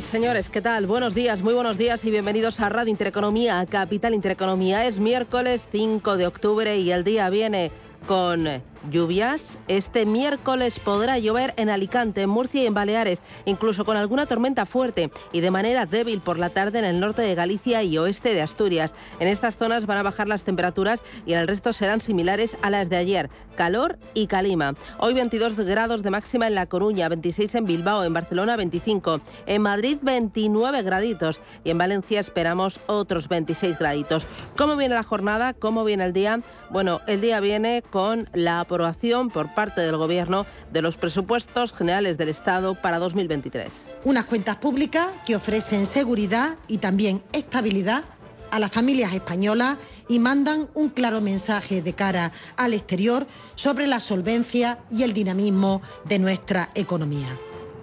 Señores, ¿qué tal? Buenos días, muy buenos días y bienvenidos a Radio Intereconomía, Capital Intereconomía. Es miércoles 5 de octubre y el día viene con lluvias. Este miércoles podrá llover en Alicante, en Murcia y en Baleares, incluso con alguna tormenta fuerte y de manera débil por la tarde en el norte de Galicia y oeste de Asturias. En estas zonas van a bajar las temperaturas y en el resto serán similares a las de ayer. Calor y calima. Hoy 22 grados de máxima en La Coruña, 26 en Bilbao, en Barcelona 25, en Madrid 29 graditos y en Valencia esperamos otros 26 graditos. ¿Cómo viene la jornada? ¿Cómo viene el día? Bueno, el día viene con la aprobación por parte del Gobierno de los presupuestos generales del Estado para 2023. Unas cuentas públicas que ofrecen seguridad y también estabilidad a las familias españolas y mandan un claro mensaje de cara al exterior sobre la solvencia y el dinamismo de nuestra economía.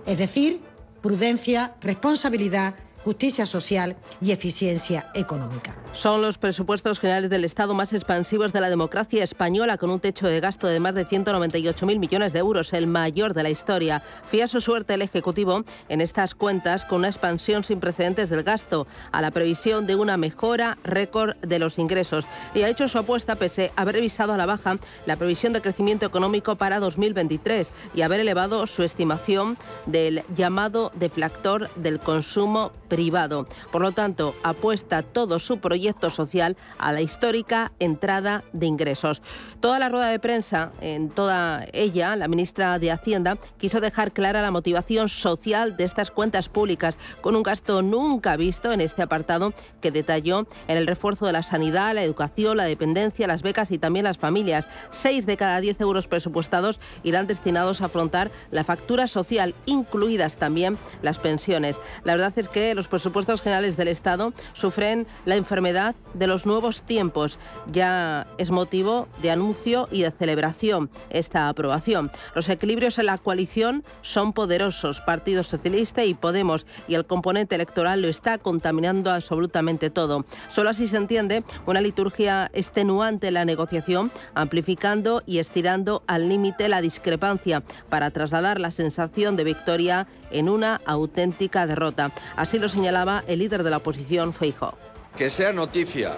Es decir, prudencia, responsabilidad justicia social y eficiencia económica. Son los presupuestos generales del Estado más expansivos de la democracia española, con un techo de gasto de más de 198.000 millones de euros, el mayor de la historia. Fía su suerte el Ejecutivo en estas cuentas con una expansión sin precedentes del gasto, a la previsión de una mejora récord de los ingresos. Y ha hecho su apuesta pese a haber revisado a la baja la previsión de crecimiento económico para 2023 y haber elevado su estimación del llamado deflactor del consumo privado. Por lo tanto, apuesta todo su proyecto social a la histórica entrada de ingresos. Toda la rueda de prensa, en toda ella, la ministra de Hacienda quiso dejar clara la motivación social de estas cuentas públicas, con un gasto nunca visto en este apartado que detalló en el refuerzo de la sanidad, la educación, la dependencia, las becas y también las familias. Seis de cada diez euros presupuestados irán destinados a afrontar la factura social, incluidas también las pensiones. La verdad es que los presupuestos generales del Estado sufren la enfermedad de los nuevos tiempos. Ya es motivo de anuncio y de celebración esta aprobación. Los equilibrios en la coalición son poderosos. Partido Socialista y Podemos y el componente electoral lo está contaminando absolutamente todo. Solo así se entiende una liturgia extenuante en la negociación, amplificando y estirando al límite la discrepancia para trasladar la sensación de victoria en una auténtica derrota. Así lo señalaba el líder de la oposición, Feijóo. Que sea noticia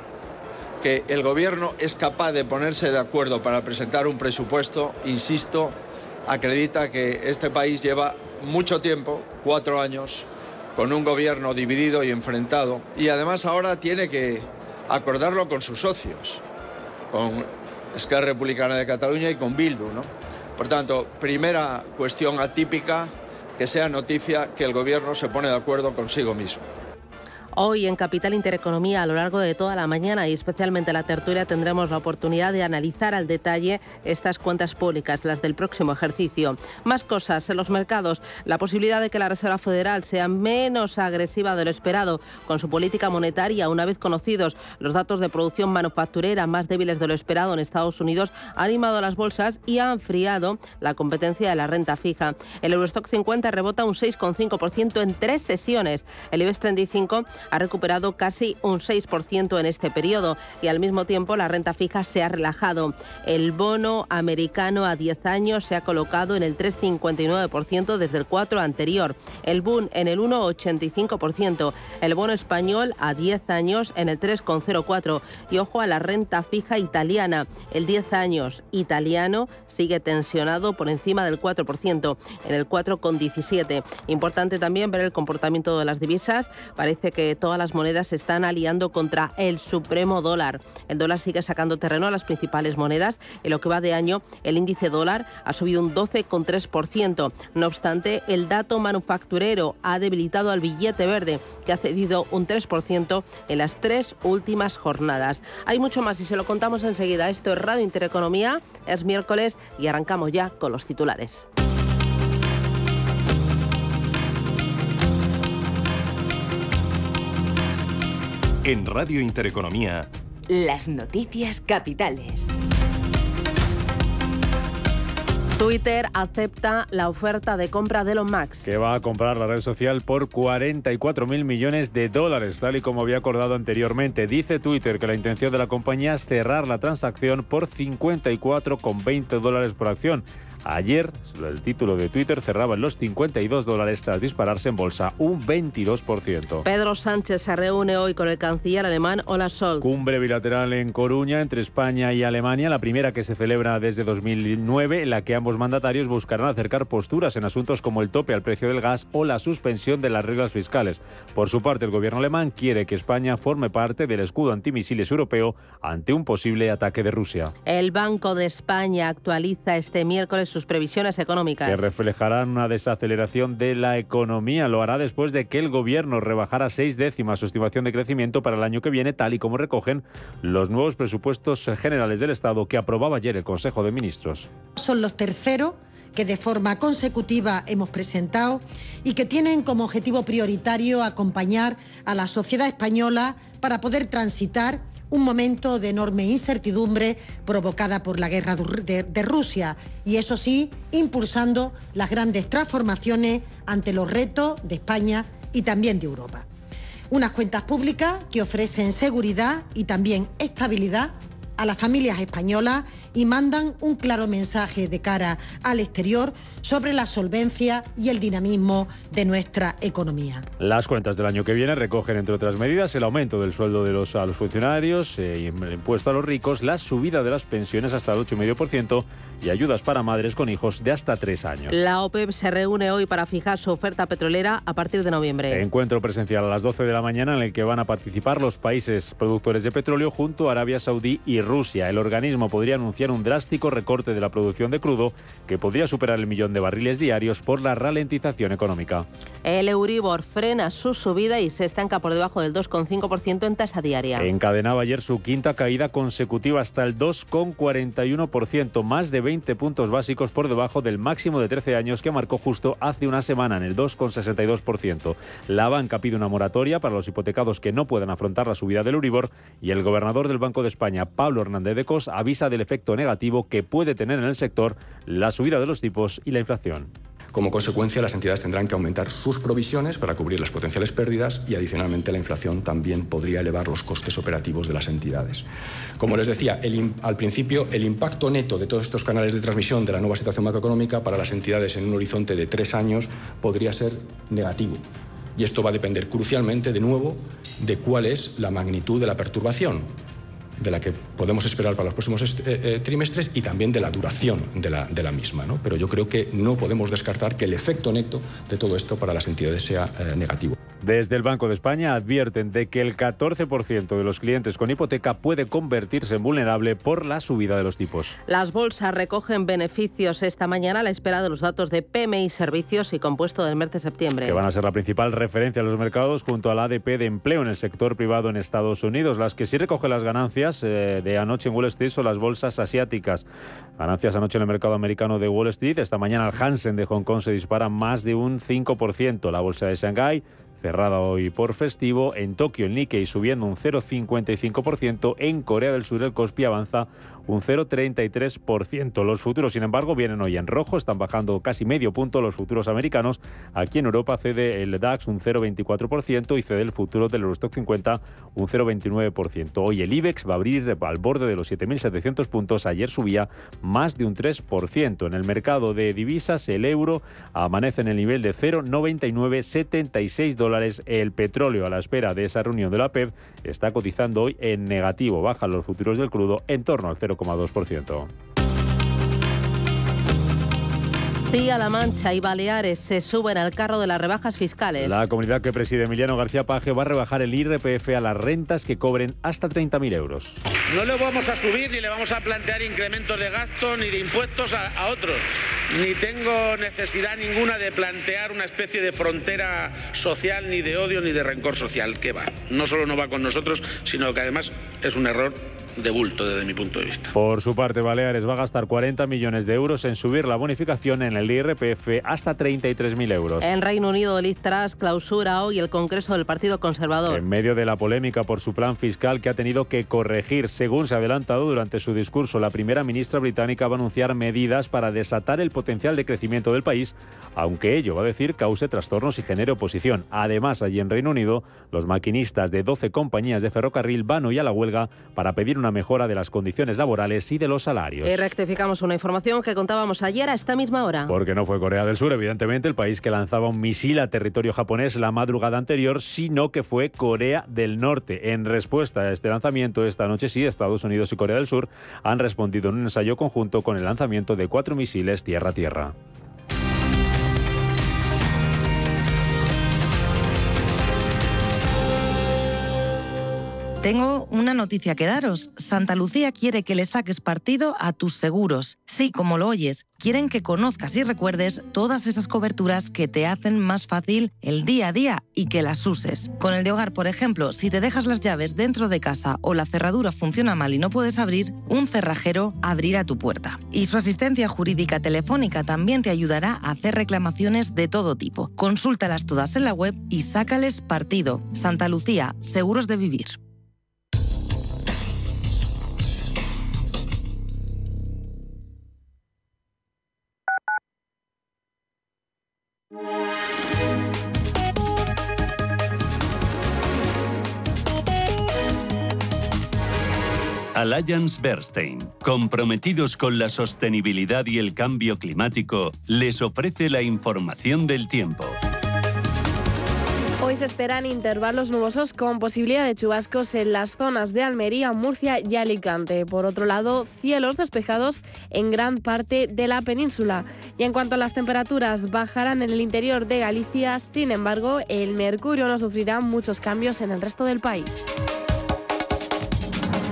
que el Gobierno es capaz de ponerse de acuerdo para presentar un presupuesto, insisto, acredita que este país lleva mucho tiempo, cuatro años, con un gobierno dividido y enfrentado, y además ahora tiene que acordarlo con sus socios, con Esquerra Republicana de Cataluña y con Bildu. ¿no? Por tanto, primera cuestión atípica que sea noticia que el Gobierno se pone de acuerdo consigo mismo. Hoy en Capital Intereconomía, a lo largo de toda la mañana y especialmente la tertulia, tendremos la oportunidad de analizar al detalle estas cuentas públicas, las del próximo ejercicio. Más cosas en los mercados, la posibilidad de que la Reserva Federal sea menos agresiva de lo esperado con su política monetaria, una vez conocidos los datos de producción manufacturera más débiles de lo esperado en Estados Unidos, ha animado las bolsas y ha enfriado la competencia de la renta fija. El Eurostock 50 rebota un 6,5% en tres sesiones. El IBEX 35 ha recuperado casi un 6% en este periodo y al mismo tiempo la renta fija se ha relajado. El bono americano a 10 años se ha colocado en el 3,59% desde el 4 anterior, el boom en el 1,85%, el bono español a 10 años en el 3,04% y ojo a la renta fija italiana, el 10 años italiano sigue tensionado por encima del 4%, en el 4,17%. Importante también ver el comportamiento de las divisas, parece que todas las monedas se están aliando contra el supremo dólar. El dólar sigue sacando terreno a las principales monedas. En lo que va de año, el índice dólar ha subido un 12,3%. No obstante, el dato manufacturero ha debilitado al billete verde, que ha cedido un 3% en las tres últimas jornadas. Hay mucho más y se lo contamos enseguida. Esto es Radio Intereconomía, es miércoles y arrancamos ya con los titulares. En Radio Intereconomía. Las noticias capitales. Twitter acepta la oferta de compra de Elon Musk. Que va a comprar la red social por 44 mil millones de dólares, tal y como había acordado anteriormente. Dice Twitter que la intención de la compañía es cerrar la transacción por 54,20 dólares por acción. Ayer, el título de Twitter cerraba en los 52 dólares tras dispararse en bolsa un 22%. Pedro Sánchez se reúne hoy con el canciller alemán Olaf Scholz. Cumbre bilateral en Coruña entre España y Alemania, la primera que se celebra desde 2009, en la que ambos mandatarios buscarán acercar posturas en asuntos como el tope al precio del gas o la suspensión de las reglas fiscales. Por su parte, el gobierno alemán quiere que España forme parte del escudo antimisiles europeo ante un posible ataque de Rusia. El Banco de España actualiza este miércoles sus previsiones económicas. Que reflejarán una desaceleración de la economía. Lo hará después de que el gobierno rebajara seis décimas su estimación de crecimiento para el año que viene, tal y como recogen los nuevos presupuestos generales del Estado que aprobaba ayer el Consejo de Ministros. Son los terceros que de forma consecutiva hemos presentado y que tienen como objetivo prioritario acompañar a la sociedad española para poder transitar un momento de enorme incertidumbre provocada por la guerra de, Rusia y eso sí, impulsando las grandes transformaciones ante los retos de España y también de Europa. Unas cuentas públicas que ofrecen seguridad y también estabilidad a las familias españolas y mandan un claro mensaje de cara al exterior sobre la solvencia y el dinamismo de nuestra economía. Las cuentas del año que viene recogen, entre otras medidas, el aumento del sueldo de los, a los funcionarios, eh, el impuesto a los ricos, la subida de las pensiones hasta el 8,5% y ayudas para madres con hijos de hasta tres años. La OPEP se reúne hoy para fijar su oferta petrolera a partir de noviembre. Encuentro presencial a las 12 de la mañana en el que van a participar los países productores de petróleo junto a Arabia Saudí y Rusia. El organismo podría anunciar un drástico recorte de la producción de crudo que podría superar el millón de barriles diarios por la ralentización económica. El Euribor frena su subida y se estanca por debajo del 2,5% en tasa diaria. Encadenaba ayer su quinta caída consecutiva hasta el 2,41%, más de 20 puntos básicos por debajo del máximo de 13 años que marcó justo hace una semana en el 2,62%. La banca pide una moratoria para los hipotecados que no puedan afrontar la subida del Euribor y el gobernador del Banco de España, Pablo Hernández de Cos, avisa del efecto negativo que puede tener en el sector la subida de los tipos y la inflación. Como consecuencia, las entidades tendrán que aumentar sus provisiones para cubrir las potenciales pérdidas y, adicionalmente, la inflación también podría elevar los costes operativos de las entidades. Como les decía el, al principio, el impacto neto de todos estos canales de transmisión de la nueva situación macroeconómica para las entidades en un horizonte de tres años podría ser negativo. Y esto va a depender crucialmente, de nuevo, de cuál es la magnitud de la perturbación de la que podemos esperar para los próximos eh, eh, trimestres y también de la duración de la, de la misma. ¿no? Pero yo creo que no podemos descartar que el efecto neto de todo esto para las entidades sea eh, negativo. Desde el Banco de España advierten de que el 14% de los clientes con hipoteca puede convertirse en vulnerable por la subida de los tipos. Las bolsas recogen beneficios esta mañana a la espera de los datos de PMI Servicios y compuesto del mes de septiembre. Que van a ser la principal referencia a los mercados junto al ADP de empleo en el sector privado en Estados Unidos. Las que sí recogen las ganancias eh, de anoche en Wall Street son las bolsas asiáticas. Ganancias anoche en el mercado americano de Wall Street. Esta mañana el Hansen de Hong Kong se dispara más de un 5%. La bolsa de Shanghái cerrada hoy por festivo. En Tokio el Nikkei subiendo un 0,55%. En Corea del Sur el Kospi avanza un 0,33%. Los futuros, sin embargo, vienen hoy en rojo, están bajando casi medio punto los futuros americanos. Aquí en Europa cede el DAX un 0,24% y cede el futuro del Eurostock 50 un 0,29%. Hoy el IBEX va a abrir al borde de los 7.700 puntos. Ayer subía más de un 3%. En el mercado de divisas, el euro amanece en el nivel de 0,9976 dólares. El petróleo, a la espera de esa reunión de la PEP, está cotizando hoy en negativo. Bajan los futuros del crudo en torno al 0. 0,2%. Castilla-La Mancha y Baleares se suben al carro de las rebajas fiscales. La comunidad que preside Emiliano García Paje va a rebajar el IRPF a las rentas que cobren hasta 30.000 euros. No le vamos a subir ni le vamos a plantear incrementos de gasto ni de impuestos a, a otros. Ni tengo necesidad ninguna de plantear una especie de frontera social, ni de odio, ni de rencor social. Que va. No solo no va con nosotros, sino que además es un error de bulto desde mi punto de vista. Por su parte, Baleares va a gastar 40 millones de euros en subir la bonificación en el IRPF hasta 33.000 euros. En Reino Unido, Liz Truss clausura hoy el Congreso del Partido Conservador. En medio de la polémica por su plan fiscal que ha tenido que corregir, según se ha adelantado durante su discurso, la primera ministra británica va a anunciar medidas para desatar el potencial de crecimiento del país, aunque ello, va a decir, cause trastornos y genere oposición. Además, allí en Reino Unido, los maquinistas de 12 compañías de ferrocarril van hoy a la huelga para pedir una mejora de las condiciones laborales y de los salarios. Y rectificamos una información que contábamos ayer a esta misma hora. Porque no fue Corea del Sur, evidentemente, el país que lanzaba un misil a territorio japonés la madrugada anterior, sino que fue Corea del Norte. En respuesta a este lanzamiento, esta noche sí, Estados Unidos y Corea del Sur han respondido en un ensayo conjunto con el lanzamiento de cuatro misiles tierra-tierra. Tengo una noticia que daros. Santa Lucía quiere que le saques partido a tus seguros. Sí, como lo oyes, quieren que conozcas y recuerdes todas esas coberturas que te hacen más fácil el día a día y que las uses. Con el de hogar, por ejemplo, si te dejas las llaves dentro de casa o la cerradura funciona mal y no puedes abrir, un cerrajero abrirá tu puerta. Y su asistencia jurídica telefónica también te ayudará a hacer reclamaciones de todo tipo. Consúltalas todas en la web y sácales partido. Santa Lucía, seguros de vivir. Alliance Bernstein, comprometidos con la sostenibilidad y el cambio climático, les ofrece la información del tiempo. Hoy se esperan intervalos nubosos con posibilidad de chubascos en las zonas de Almería, Murcia y Alicante. Por otro lado, cielos despejados en gran parte de la península. Y en cuanto a las temperaturas, bajarán en el interior de Galicia, sin embargo, el mercurio no sufrirá muchos cambios en el resto del país.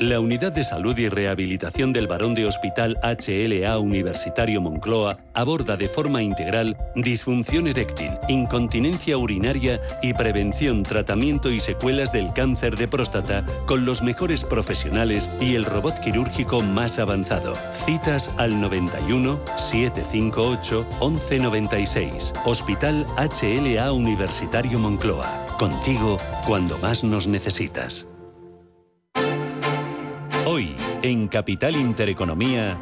La Unidad de Salud y Rehabilitación del Barón de Hospital HLA Universitario Moncloa aborda de forma integral disfunción eréctil, incontinencia urinaria y prevención, tratamiento y secuelas del cáncer de próstata con los mejores profesionales y el robot quirúrgico más avanzado. Citas al 91 758 1196. Hospital HLA Universitario Moncloa. Contigo cuando más nos necesitas. Hoy, en Capital Intereconomía.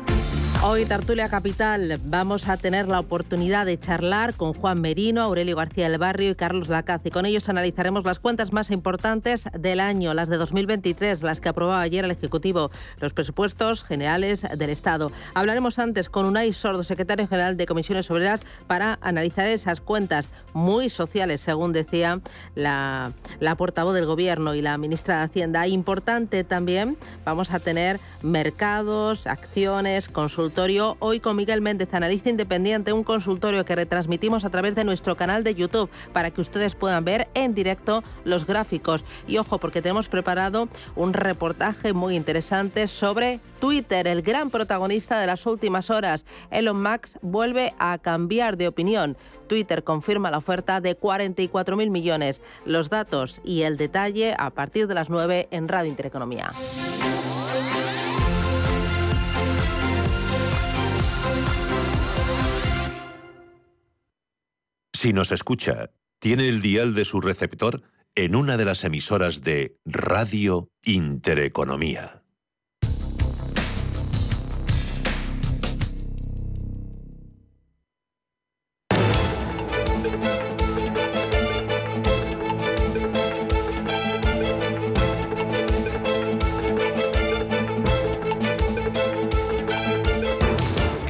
Hoy, Tertulia Capital, vamos a tener la oportunidad de charlar con Juan Merino, Aurelio García del Barrio y Carlos Lacaz. Y con ellos analizaremos las cuentas más importantes del año, las de 2023, las que aprobó ayer el Ejecutivo, los presupuestos generales del Estado. Hablaremos antes con Unai Sordo, secretario general de Comisiones Obreras, para analizar esas cuentas muy sociales, según decía la, la portavoz del Gobierno y la ministra de Hacienda. Importante también, vamos a tener mercados, acciones, consultas hoy con Miguel Méndez, analista independiente, un consultorio que retransmitimos a través de nuestro canal de YouTube para que ustedes puedan ver en directo los gráficos. Y ojo, porque tenemos preparado un reportaje muy interesante sobre Twitter, el gran protagonista de las últimas horas. Elon Musk vuelve a cambiar de opinión. Twitter confirma la oferta de 44.000 millones. Los datos y el detalle a partir de las 9 en Radio Intereconomía. Si nos escucha, tiene el dial de su receptor en una de las emisoras de Radio Intereconomía.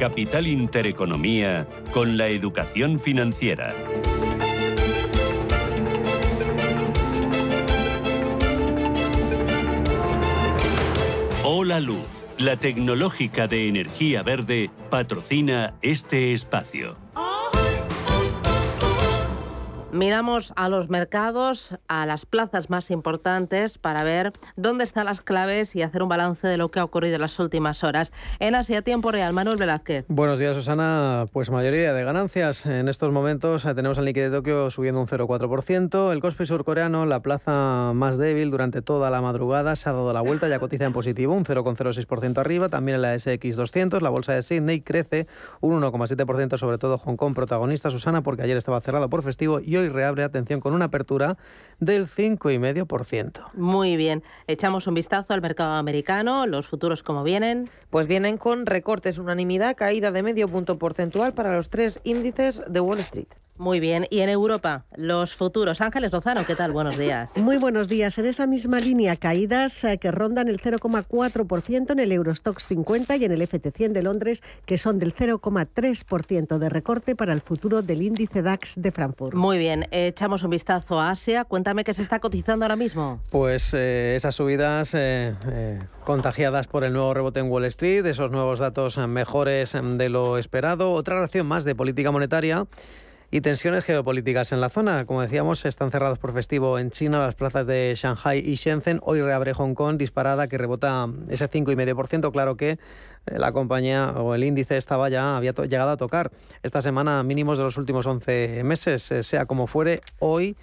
Capital Intereconomía con la educación financiera. Hola Luz, la tecnológica de energía verde, patrocina este espacio. Miramos a los mercados, a las plazas más importantes para ver dónde están las claves y hacer un balance de lo que ha ocurrido en las últimas horas. En Asia, tiempo real, Manuel Velázquez. Buenos días, Susana. Pues mayoría de ganancias. En estos momentos eh, tenemos al Nikkei de Tokio subiendo un 0,4%. El Kospi surcoreano, la plaza más débil durante toda la madrugada, se ha dado la vuelta, ya cotiza en positivo, un 0,06% arriba. También en la SX200, la bolsa de Sydney crece un 1,7%, sobre todo Hong Kong protagonista, Susana, porque ayer estaba cerrado por festivo y hoy reabre, atención, con una apertura del 5,5%. Muy bien. Echamos un vistazo al mercado americano. ¿Los futuros cómo vienen? Pues vienen con recortes, unanimidad, caída de medio punto porcentual para los tres índices de Wall Street. Muy bien. Y en Europa, los futuros. Ángeles Lozano, ¿qué tal? Buenos días. Muy buenos días. En esa misma línea, caídas eh, que rondan el 0,4% en el Eurostox 50 y en el FT100 de Londres, que son del 0,3% de recorte para el futuro del índice DAX de Frankfurt. Muy bien. Echamos un vistazo a Asia. Cuéntame qué se está cotizando ahora mismo. Pues eh, esas subidas eh, eh, contagiadas por el nuevo rebote en Wall Street, esos nuevos datos mejores de lo esperado, otra reacción más de política monetaria y tensiones geopolíticas en la zona. Como decíamos, están cerrados por festivo en China las plazas de Shanghai y Shenzhen. Hoy reabre Hong Kong disparada que rebota ese 5,5%. Claro que eh, la compañía o el índice estaba ya, había llegado a tocar esta semana mínimos de los últimos 11 meses. Eh, Sea como fuere, hoy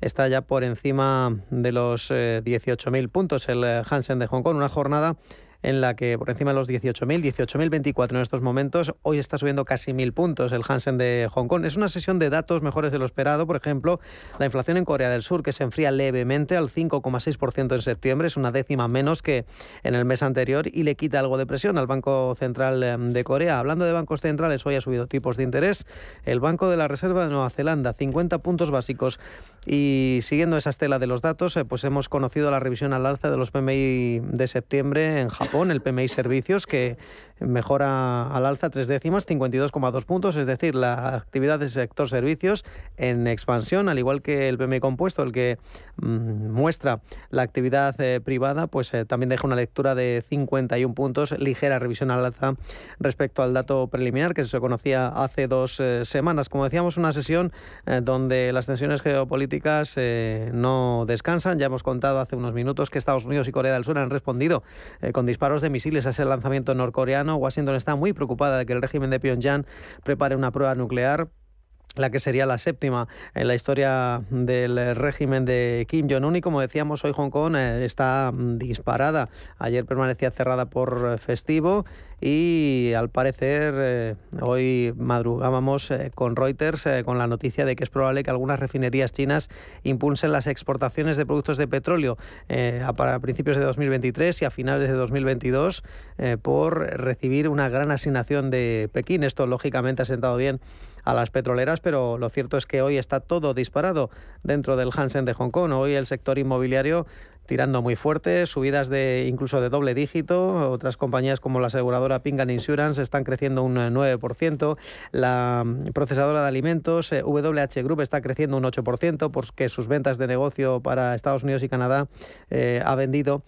está ya por encima de los eh, 18.000 puntos el eh, Hansen de Hong Kong. Una jornada en la que por encima de los 18.000, 18.024 en estos momentos, hoy está subiendo casi 1.000 puntos el Hansen de Hong Kong. Es una sesión de datos mejores de lo esperado. Por ejemplo, la inflación en Corea del Sur, que se enfría levemente al 5,6% en septiembre, es una décima menos que en el mes anterior y le quita algo de presión al Banco Central eh, de Corea. Hablando de bancos centrales, hoy ha subido tipos de interés. El Banco de la Reserva de Nueva Zelanda, 50 puntos básicos. Y siguiendo esa estela de los datos, eh, pues hemos conocido la revisión al alza de los PMI de septiembre en Japón, el PMI Servicios, que mejora al alza tres décimas, 52,2 puntos, es decir, la actividad del sector servicios en expansión, al igual que el PMI compuesto, el que mm, muestra la actividad eh, privada, pues eh, también deja una lectura de 51 puntos, ligera revisión al alza respecto al dato preliminar que se conocía hace dos eh, semanas. Como decíamos, una sesión donde las tensiones geopolíticas no descansan. Ya hemos contado hace unos minutos que Estados Unidos y Corea del Sur han respondido con disparos de misiles a ese lanzamiento norcoreano. Washington está muy preocupada de que el régimen de Pyongyang prepare una prueba nuclear la que sería la séptima en la historia del régimen de Kim Jong-un y como decíamos hoy Hong Kong eh, está disparada. Ayer permanecía cerrada por festivo y al parecer eh, hoy madrugábamos eh, con Reuters con la noticia de que es probable que algunas refinerías chinas impulsen las exportaciones de productos de petróleo para principios de 2023 y a finales de 2022 eh, por recibir una gran asignación de Pekín. Esto lógicamente ha sentado bien a las petroleras, pero lo cierto es que hoy está todo disparado dentro del Hansen de Hong Kong. Hoy el sector inmobiliario tirando muy fuerte, subidas de incluso de doble dígito. Otras compañías como la aseguradora Pingan Insurance están creciendo un eh, 9%. La mm, procesadora de alimentos eh, WH Group está creciendo un 8% porque sus ventas de negocio para Estados Unidos y Canadá eh, ha vendido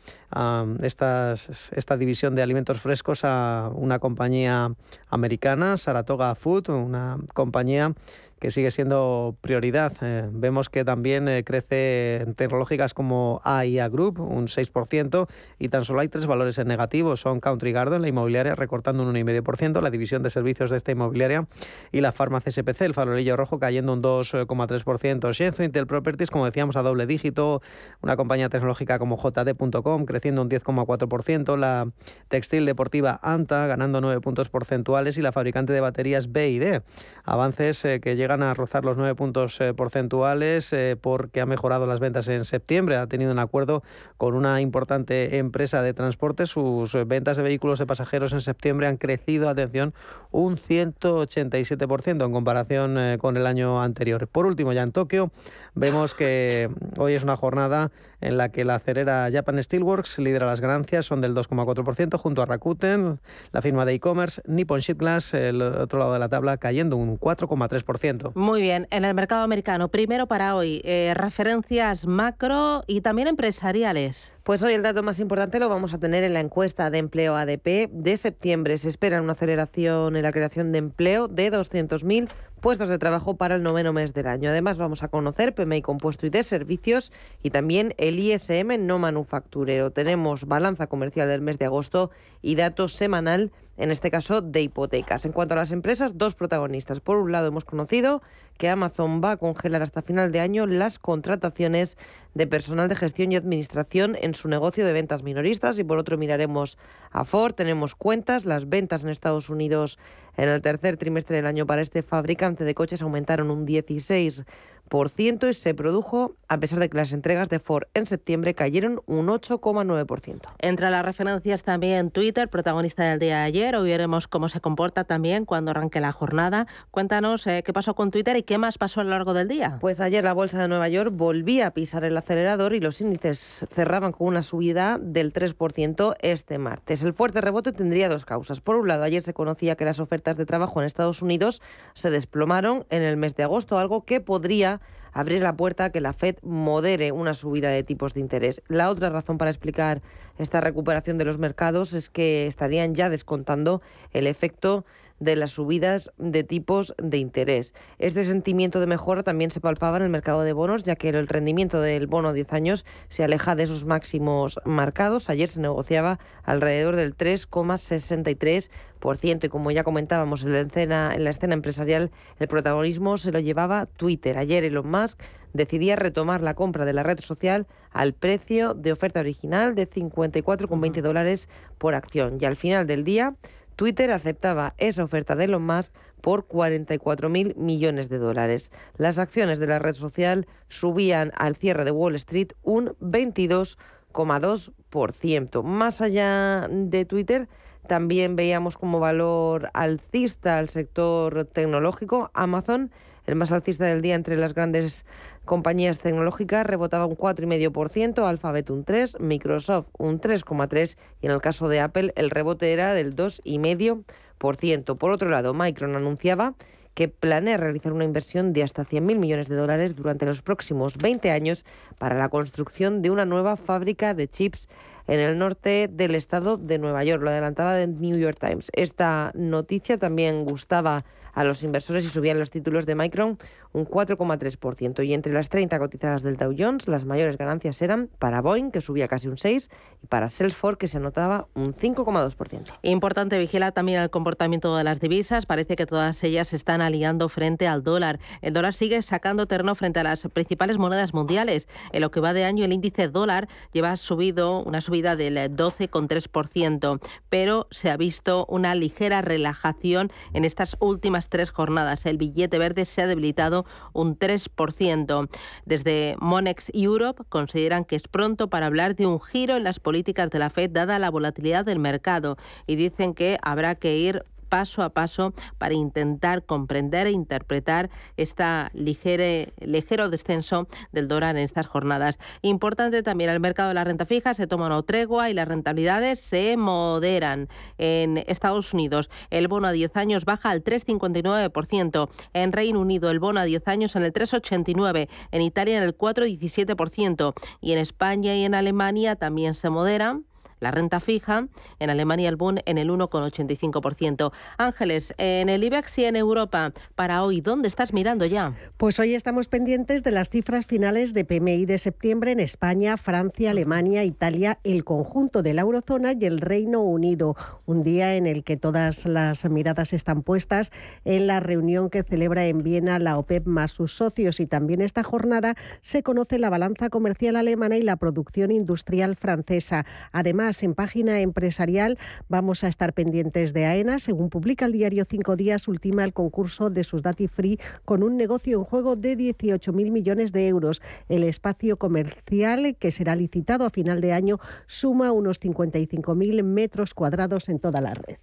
estas, esta división de alimentos frescos a una compañía americana, Saratoga Food, una compañía que sigue siendo prioridad. Eh, vemos que también eh, crece en tecnológicas como AIA Group, un 6%, y tan solo hay tres valores en negativo. Son Country Garden, la inmobiliaria, recortando un 1,5%, la división de servicios de esta inmobiliaria, y la Farma CSPC, el farolillo rojo, cayendo un 2,3%. Shenzhen Intel Properties, como decíamos, a doble dígito, una compañía tecnológica como JD.com, creciendo un 10,4%, la textil deportiva Anta, ganando 9 puntos porcentuales, y la fabricante de baterías BID, avances eh, que llegan a rozar los 9 puntos eh, porcentuales eh, porque ha mejorado las ventas en septiembre, ha tenido un acuerdo con una importante empresa de transporte, sus eh, ventas de vehículos de pasajeros en septiembre han crecido, atención, un 187% en comparación con el año anterior. Por último, ya en Tokio, vemos que hoy es una jornada en la que la acerera Japan Steelworks lidera las ganancias, son del 2,4%, junto a Rakuten, la firma de e-commerce, Nippon Sheet Glass, el otro lado de la tabla, cayendo un 4,3%. Muy bien, en el mercado americano, primero para hoy, eh, referencias macro y también empresariales. Pues hoy el dato más importante lo vamos a tener en la encuesta de empleo ADP de septiembre. Se espera una aceleración en la creación de empleo de 200.000 puestos de trabajo para el noveno mes del año. Además, vamos a conocer PMI compuesto y de servicios y también el ISM no manufacturero. Tenemos balanza comercial del mes de agosto y datos semanal, en este caso de hipotecas. En cuanto a las empresas, dos protagonistas. Por un lado, hemos conocido que Amazon va a congelar hasta final de año las contrataciones de personal de gestión y administración en su negocio de ventas minoristas y por otro miraremos a Ford, tenemos cuentas, las ventas en Estados Unidos en el tercer trimestre del año para este fabricante de coches aumentaron un 16 y se produjo a pesar de que las entregas de Ford en septiembre cayeron un 8,9%. Entre las referencias también Twitter, protagonista del día de ayer. Hoy veremos cómo se comporta también cuando arranque la jornada. Cuéntanos eh, qué pasó con Twitter y qué más pasó a lo largo del día. Pues ayer la bolsa de Nueva York volvía a pisar el acelerador y los índices cerraban con una subida del 3% este martes. El fuerte rebote tendría dos causas. Por un lado, ayer se conocía que las ofertas de trabajo en Estados Unidos se desplomaron en el mes de agosto, algo que podría abrir la puerta a que la Fed modere una subida de tipos de interés. La otra razón para explicar esta recuperación de los mercados es que estarían ya descontando el efecto de las subidas de tipos de interés. Este sentimiento de mejora también se palpaba en el mercado de bonos, ya que el rendimiento del bono a 10 años se aleja de esos máximos marcados. Ayer se negociaba alrededor del 3,63% y como ya comentábamos en la, escena, en la escena empresarial, el protagonismo se lo llevaba Twitter. Ayer Elon Musk decidía retomar la compra de la red social al precio de oferta original de 54,20 dólares por acción. Y al final del día, Twitter aceptaba esa oferta de Elon Musk por 44.000 millones de dólares. Las acciones de la red social subían al cierre de Wall Street un 22,2%. Más allá de Twitter, también veíamos como valor alcista al sector tecnológico. Amazon, el más alcista del día entre las grandes compañías tecnológicas, rebotaba un 4,5%, Alphabet un 3%, Microsoft un 3,3% y en el caso de Apple el rebote era del 2,5%. Por otro lado, Micron anunciaba que planea realizar una inversión de hasta 100.000 millones de dólares durante los próximos 20 años para la construcción de una nueva fábrica de chips en el norte del estado de Nueva York. Lo adelantaba el New York Times. Esta noticia también gustaba a los inversores y subían los títulos de Micron un 4,3%. Y entre las 30 cotizadas del Dow Jones, las mayores ganancias eran para Boeing, que subía casi un 6%, y para Salesforce, que se anotaba un 5,2%. Importante vigilar también el comportamiento de las divisas. Parece que todas ellas se están aliando frente al dólar. El dólar sigue sacando terreno frente a las principales monedas mundiales. En lo que va de año, el índice dólar lleva subido una subida del 12,3%, pero se ha visto una ligera relajación en estas últimas tres jornadas. El billete verde se ha debilitado un 3%. Desde Monex Europe consideran que es pronto para hablar de un giro en las políticas de la Fed dada la volatilidad del mercado y dicen que habrá que ir paso a paso para intentar comprender e interpretar este ligero descenso del dólar en estas jornadas. Importante también el mercado de la renta fija, se toma una tregua y las rentabilidades se moderan. En Estados Unidos el bono a 10 años baja al 3,59%, en Reino Unido el bono a 10 años en el 3,89%, en Italia en el 4,17% y en España y en Alemania también se moderan la renta fija, en Alemania el Bund en el 1,85%. Ángeles, en el IBEX y en Europa, para hoy, ¿dónde estás mirando ya? Pues hoy estamos pendientes de las cifras finales de PMI de septiembre en España, Francia, Alemania, Italia, el conjunto de la eurozona y el Reino Unido. Un día en el que todas las miradas están puestas en la reunión que celebra en Viena la OPEP más sus socios y también esta jornada se conoce la balanza comercial alemana y la producción industrial francesa. Además, en página empresarial vamos a estar pendientes de AENA. Según publica el diario Cinco Días, ultima el concurso de sus Dati Free con un negocio en juego de 18.000 millones de euros. El espacio comercial que será licitado a final de año suma unos 55.000 metros cuadrados en toda la red.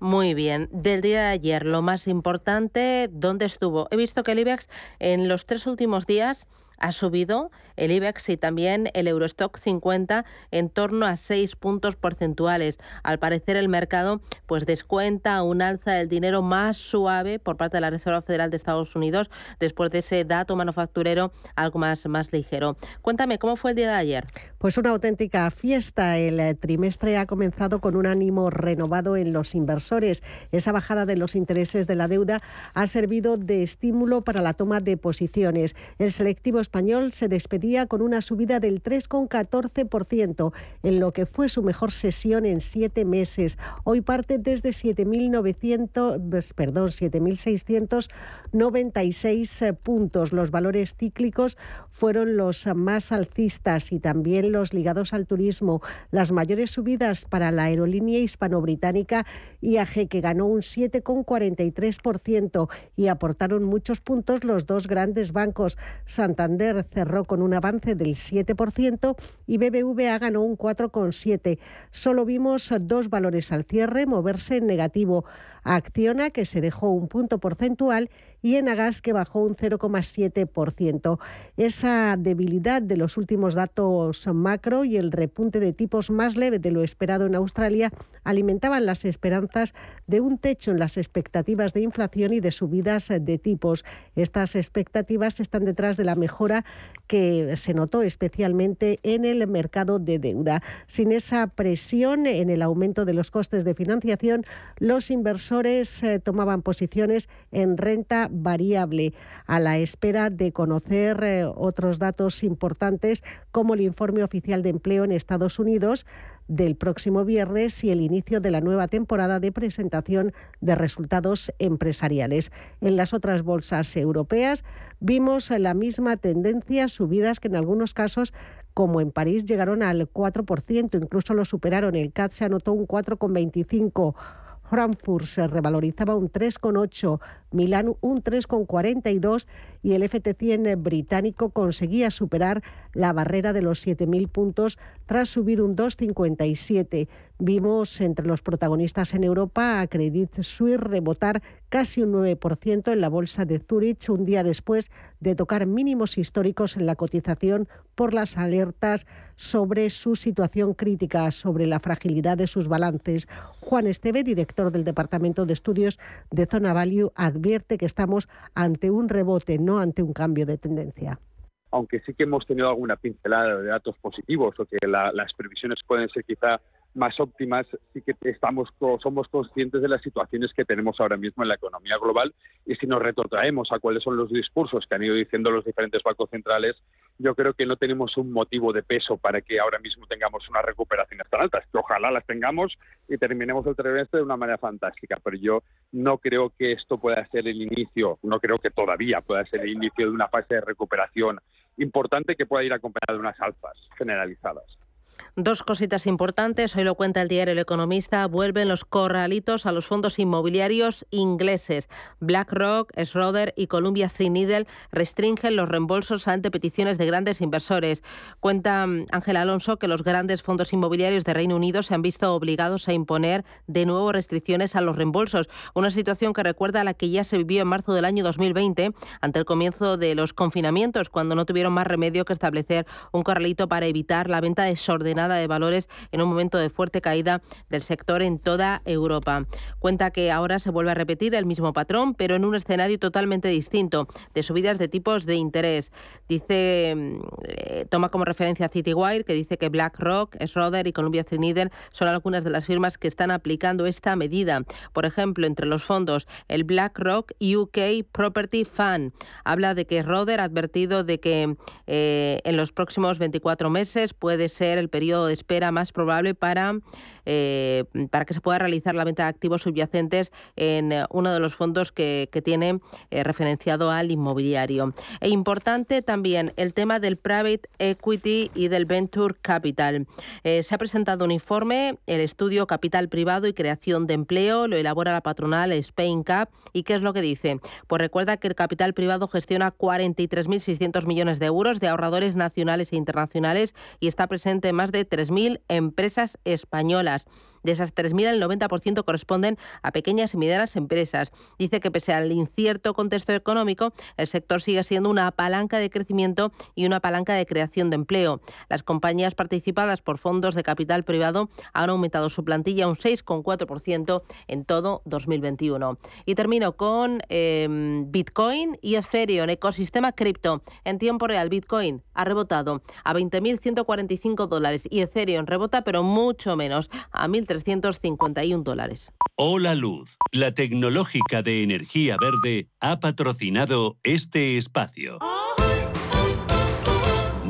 Muy bien. Del día de ayer, lo más importante, ¿dónde estuvo? He visto que el IBEX en los tres últimos días ha subido el IBEX y también el Eurostock 50 en torno a 6 puntos porcentuales. Al parecer el mercado pues descuenta un alza del dinero más suave por parte de la Reserva Federal de Estados Unidos después de ese dato manufacturero algo más, más ligero. Cuéntame, ¿cómo fue el día de ayer? Pues una auténtica fiesta. El eh, trimestre ha comenzado con un ánimo renovado en los inversores. Esa bajada de los intereses de la deuda ha servido de estímulo para la toma de posiciones. El selectivo español se despedía con una subida del 3,14% en lo que fue su mejor sesión en siete meses. Hoy parte desde 7.900, pues, perdón, 7.696 eh, puntos. Los valores cíclicos fueron los más alcistas y también los ligados al turismo. Las mayores subidas para la aerolínea hispano-británica IAG, que ganó un 7,43% y aportaron muchos puntos los dos grandes bancos. Santander cerró con un avance del 7% y BBVA ganó un 4,7%. Solo vimos dos valores al cierre moverse en negativo. Acciona, que se dejó un punto porcentual, y Enagas, que bajó un 0,7%. Esa debilidad de los últimos datos macro y el repunte de tipos más leve de lo esperado en Australia alimentaban las esperanzas de un techo en las expectativas de inflación y de subidas de tipos. Estas expectativas están detrás de la mejora que se notó especialmente en el mercado de deuda. Sin esa presión en el aumento de los costes de financiación, los inversores eh, tomaban posiciones en renta variable a la espera de conocer eh, otros datos importantes como el informe oficial de empleo en Estados Unidos del próximo viernes y el inicio de la nueva temporada de presentación de resultados empresariales. En las otras bolsas europeas vimos la misma tendencia, subidas que en algunos casos como en París llegaron al 4%, incluso lo superaron. El CAT se anotó un 4,25%. Frankfurt se revalorizaba un 3,8%, Milán un 3,42% y el FT100 británico conseguía superar la barrera de los 7.000 puntos tras subir un 2,57. Vimos entre los protagonistas en Europa a Credit Suisse rebotar casi un 9% en la bolsa de Zurich un día después de tocar mínimos históricos en la cotización por las alertas sobre su situación crítica, sobre la fragilidad de sus balances. Juan Esteve, director del Departamento de Estudios de Zona Value, advierte que estamos ante un rebote, no ante un cambio de tendencia. Aunque sí que hemos tenido alguna pincelada de datos positivos o que las previsiones pueden ser quizá más óptimas, sí que estamos somos conscientes de las situaciones que tenemos ahora mismo en la economía global y si nos retrotraemos a cuáles son los discursos que han ido diciendo los diferentes bancos centrales, yo creo que no tenemos un motivo de peso para que ahora mismo tengamos unas recuperaciones tan altas, que ojalá las tengamos y terminemos el trimestre de una manera fantástica, pero yo no creo que esto pueda ser el inicio, no creo que todavía pueda ser el inicio de una fase de recuperación importante que pueda ir acompañada de unas alzas generalizadas. Dos cositas importantes, hoy lo cuenta el diario El Economista, vuelven los corralitos a los fondos inmobiliarios ingleses. BlackRock, Schroeder y Columbia Threadneedle restringen los reembolsos ante peticiones de grandes inversores. Cuenta mm, Ángel Alonso que los grandes fondos inmobiliarios de Reino Unido se han visto obligados a imponer de nuevo restricciones a los reembolsos, una situación que recuerda a la que ya se vivió en marzo del año 2020 ante el comienzo de los confinamientos, cuando no tuvieron más remedio que establecer un corralito para evitar la venta desordenada de valores en un momento de fuerte caída del sector en toda Europa. Cuenta que ahora se vuelve a repetir el mismo patrón, pero en un escenario totalmente distinto, de subidas de tipos de interés. Dice, eh, toma como referencia Citywire, que dice que BlackRock, Schroeder y Columbia Threadneedle son algunas de las firmas que están aplicando esta medida. Por ejemplo, entre los fondos, el BlackRock UK Property Fund habla de que Schroeder ha advertido de que eh, en los próximos 24 meses puede ser el periodo de espera más probable para, eh, para que se pueda realizar la venta de activos subyacentes en eh, uno de los fondos que, tiene eh, referenciado al inmobiliario. E importante también el tema del private equity y del venture capital. se ha presentado un informe, el estudio Capital Privado y Creación de Empleo, lo elabora la patronal Spain Cap. ¿Y qué es lo que dice? Pues recuerda que el capital privado gestiona 43.600 millones de euros de ahorradores nacionales e internacionales y está presente en más de 3.000 empresas españolas horas. De esas 3.000, el 90% corresponden a pequeñas y medianas empresas. Dice que pese al incierto contexto económico, el sector sigue siendo una palanca de crecimiento y una palanca de creación de empleo. Las compañías participadas por fondos de capital privado han aumentado su plantilla un 6,4% en todo 2021. Y termino con em, Bitcoin y Ethereum, ecosistema cripto. En tiempo real, Bitcoin ha rebotado a 20.145 dólares y Ethereum rebota, pero mucho menos, a 1.351 dólares. Hola Luz, la tecnológica de energía verde, ha patrocinado este espacio.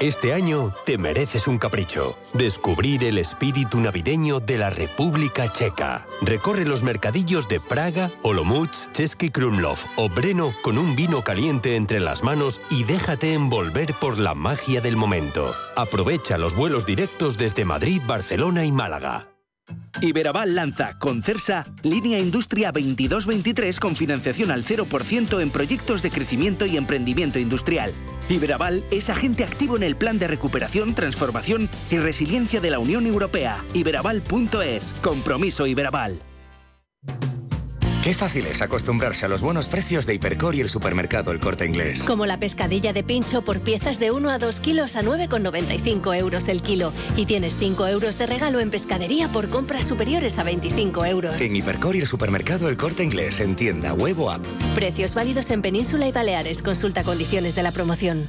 Este año te mereces un capricho. Descubrir el espíritu navideño de la República Checa. Recorre los mercadillos de Praga, Olomouc, Český Krumlov o Breno con un vino caliente entre las manos y déjate envolver por la magia del momento. Aprovecha los vuelos directos desde Madrid, Barcelona y Málaga. Iberaval lanza con CERSA Línea Industria 2223 con financiación al 0% en proyectos de crecimiento y emprendimiento industrial. Iberaval es agente activo en el Plan de Recuperación, Transformación y Resiliencia de la Unión Europea. Iberaval.es. Compromiso Iberaval. Qué fácil es acostumbrarse a los buenos precios de Hipercor y el supermercado El Corte Inglés. Como la pescadilla de pincho por piezas de 1 a 2 kilos a 9,95 euros el kilo. Y tienes 5 euros de regalo en pescadería por compras superiores a 25 euros. En Hipercor y el supermercado El Corte Inglés en tienda, huevo app. Precios válidos en Península y Baleares. Consulta condiciones de la promoción.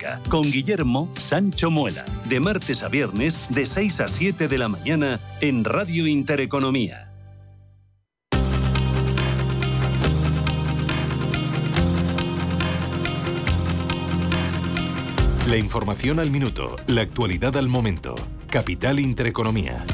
con Guillermo Sancho Muela, de martes a viernes de 6 a 7 de la mañana en Radio Intereconomía. La información al minuto, la actualidad al momento. Capital Intereconomía.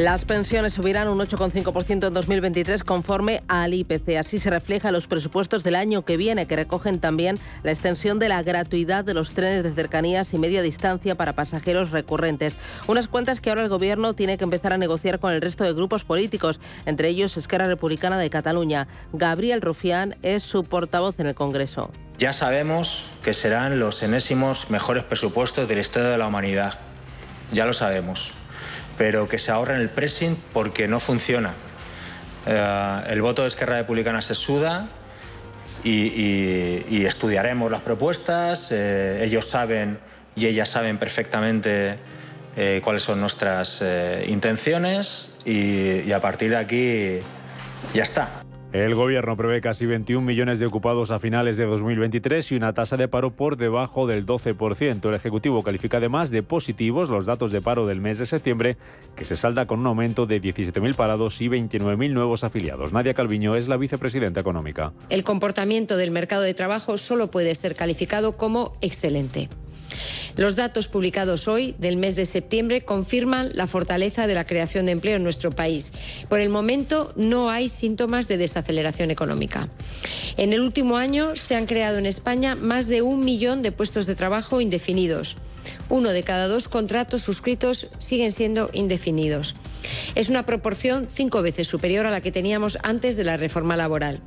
Las pensiones subirán un 8,5% en 2023 conforme al IPC. Así se refleja los presupuestos del año que viene, que recogen también la extensión de la gratuidad de los trenes de cercanías y media distancia para pasajeros recurrentes. Unas cuentas que ahora el Gobierno tiene que empezar a negociar con el resto de grupos políticos, entre ellos Esquerra Republicana de Cataluña. Gabriel Rufián es su portavoz en el Congreso. Ya sabemos que serán los enésimos mejores presupuestos de la historia de la humanidad. Ya lo sabemos pero que se ahorren el pressing porque no funciona. Eh, el voto de Esquerra Republicana se suda y, estudiaremos las propuestas. Eh, ellos saben y ellas saben perfectamente eh, cuáles son nuestras intenciones y a partir de aquí ya está. El gobierno prevé casi 21 millones de ocupados a finales de 2023 y una tasa de paro por debajo del 12%. El Ejecutivo califica además de positivos los datos de paro del mes de septiembre, que se salda con un aumento de 17.000 parados y 29.000 nuevos afiliados. Nadia Calviño es la vicepresidenta económica. El comportamiento del mercado de trabajo solo puede ser calificado como excelente. Los datos publicados hoy del mes de septiembre confirman la fortaleza de la creación de empleo en nuestro país. Por el momento no hay síntomas de desaceleración económica. En el último año se han creado en España más de un millón de puestos de trabajo indefinidos. Uno de cada dos contratos suscritos siguen siendo indefinidos. Es una proporción cinco veces superior a la que teníamos antes de la reforma laboral.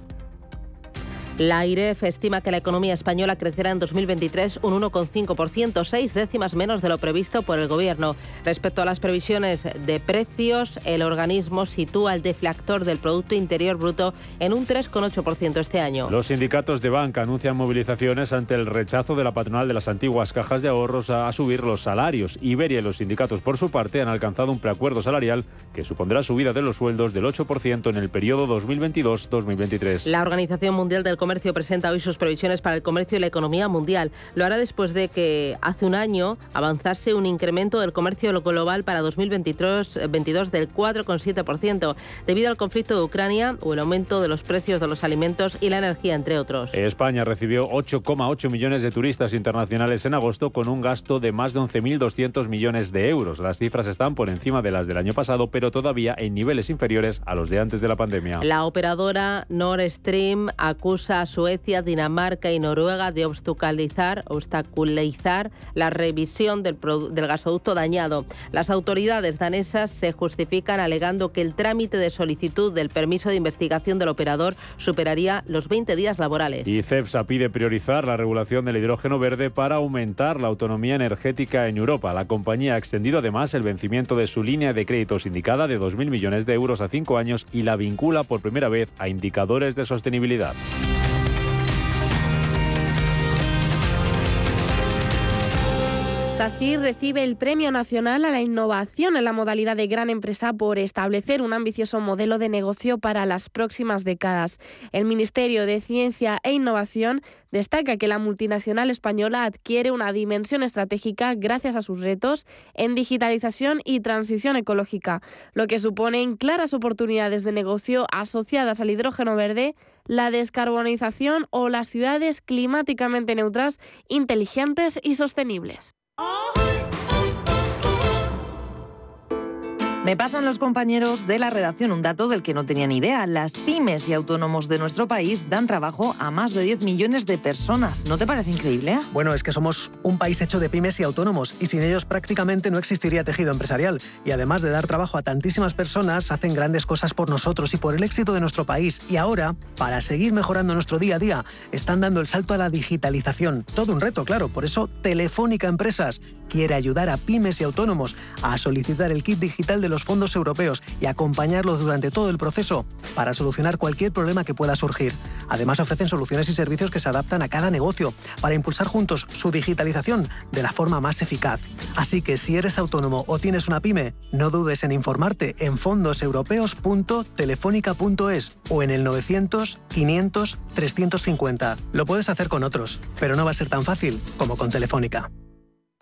La IREF estima que la economía española crecerá en 2023 un 1,5%, seis décimas menos de lo previsto por el Gobierno. Respecto a las previsiones de precios, el organismo sitúa el deflactor del Producto Interior Bruto en un 3,8% este año. Los sindicatos de banca anuncian movilizaciones ante el rechazo de la patronal de las antiguas cajas de ahorros a, subir los salarios. Iberia y los sindicatos, por su parte, han alcanzado un preacuerdo salarial que supondrá subida de los sueldos del 8% en el periodo 2022-2023. La Organización Mundial del Comercio presenta hoy sus previsiones para el comercio y la economía mundial. Lo hará después de que hace un año avanzase un incremento del comercio global para 2022 del 4,7% debido al conflicto de Ucrania o el aumento de los precios de los alimentos y la energía, entre otros. España recibió 8,8 millones de turistas internacionales en agosto con un gasto de más de 11.200 millones de euros. Las cifras están por encima de las del año pasado, pero todavía en niveles inferiores a los de antes de la pandemia. La operadora Nord Stream acusa a Suecia, Dinamarca y Noruega de obstaculizar, obstaculizar la revisión del, gasoducto dañado. Las autoridades danesas se justifican alegando que el trámite de solicitud del permiso de investigación del operador superaría los 20 días laborales. Y CEPSA pide priorizar la regulación del hidrógeno verde para aumentar la autonomía energética en Europa. La compañía ha extendido además el vencimiento de su línea de créditos indicada de 2.000 millones de euros a cinco años y la vincula por primera vez a indicadores de sostenibilidad. SACIR recibe el Premio Nacional a la Innovación en la modalidad de gran empresa por establecer un ambicioso modelo de negocio para las próximas décadas. El Ministerio de Ciencia e Innovación destaca que la multinacional española adquiere una dimensión estratégica gracias a sus retos en digitalización y transición ecológica, lo que supone claras oportunidades de negocio asociadas al hidrógeno verde, la descarbonización o las ciudades climáticamente neutras, inteligentes y sostenibles. Oh! Me pasan los compañeros de la redacción un dato del que no tenía ni idea. Las pymes y autónomos de nuestro país dan trabajo a más de 10 millones de personas. ¿No te parece increíble? Bueno, es que somos un país hecho de pymes y autónomos y sin ellos prácticamente no existiría tejido empresarial. Y además de dar trabajo a tantísimas personas, hacen grandes cosas por nosotros y por el éxito de nuestro país. Y ahora, para seguir mejorando nuestro día a día, están dando el salto a la digitalización. Todo un reto, claro. Por eso Telefónica Empresas quiere ayudar a pymes y autónomos a solicitar el kit digital de los fondos europeos y acompañarlos durante todo el proceso para solucionar cualquier problema que pueda surgir. Además ofrecen soluciones y servicios que se adaptan a cada negocio para impulsar juntos su digitalización de la forma más eficaz. Así que si eres autónomo o tienes una pyme, no dudes en informarte en fondoseuropeos.telefónica.es o en el 900 500 350. Lo puedes hacer con otros, pero no va a ser tan fácil como con Telefónica.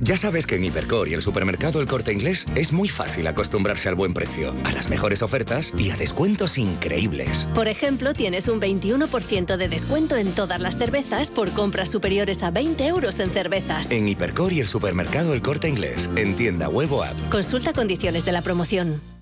Ya sabes que en Hipercor y el supermercado El Corte Inglés es muy fácil acostumbrarse al buen precio, a las mejores ofertas y a descuentos increíbles. Por ejemplo, tienes un 21% de descuento en todas las cervezas por compras superiores a 20 euros en cervezas. En Hipercor y el supermercado El Corte Inglés, en tienda web o app. Consulta condiciones de la promoción.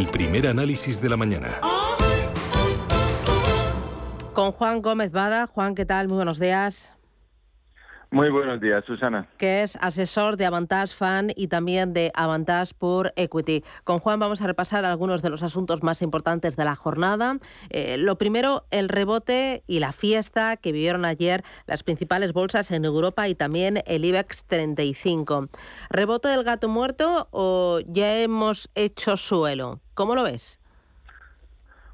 El primer análisis de la mañana. Con Juan Gómez Bada. Juan, ¿qué tal? Muy buenos días. Muy buenos días, Susana. Que es asesor de Avantage Fan y también de Avantage por Equity. Con Juan vamos a repasar algunos de los asuntos más importantes de la jornada. Eh, lo primero, el rebote y la fiesta que vivieron ayer las principales bolsas en Europa y también el IBEX 35. ¿Rebote del gato muerto o ya hemos hecho suelo? ¿Cómo lo ves?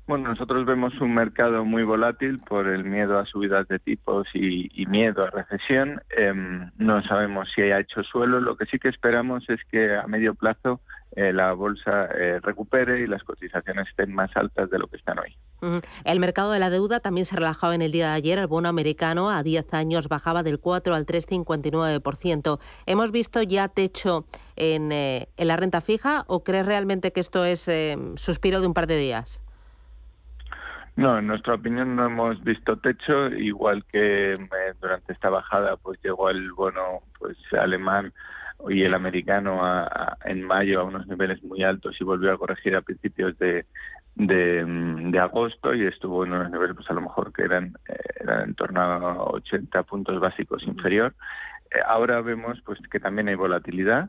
Bueno, nosotros vemos un mercado muy volátil por el miedo a subidas de tipos y, miedo a recesión. Em, no sabemos si ha hecho suelo. Lo que sí que esperamos es que a medio plazo eh, la bolsa eh, recupere y las cotizaciones estén más altas de lo que están hoy. El mercado de la deuda también se relajaba en el día de ayer. El bono americano a 10 años bajaba del 4 al 3,59%. ¿Hemos visto ya techo eh, en la renta fija o crees realmente que esto es suspiro de un par de días? No, en nuestra opinión no hemos visto techo, igual que eh, durante esta bajada pues llegó el bono pues alemán y el americano en mayo a unos niveles muy altos y volvió a corregir a principios de, de, agosto y estuvo en unos niveles pues a lo mejor que eran, eh, eran en torno a 80 puntos básicos inferior. Eh, ahora vemos pues que también hay volatilidad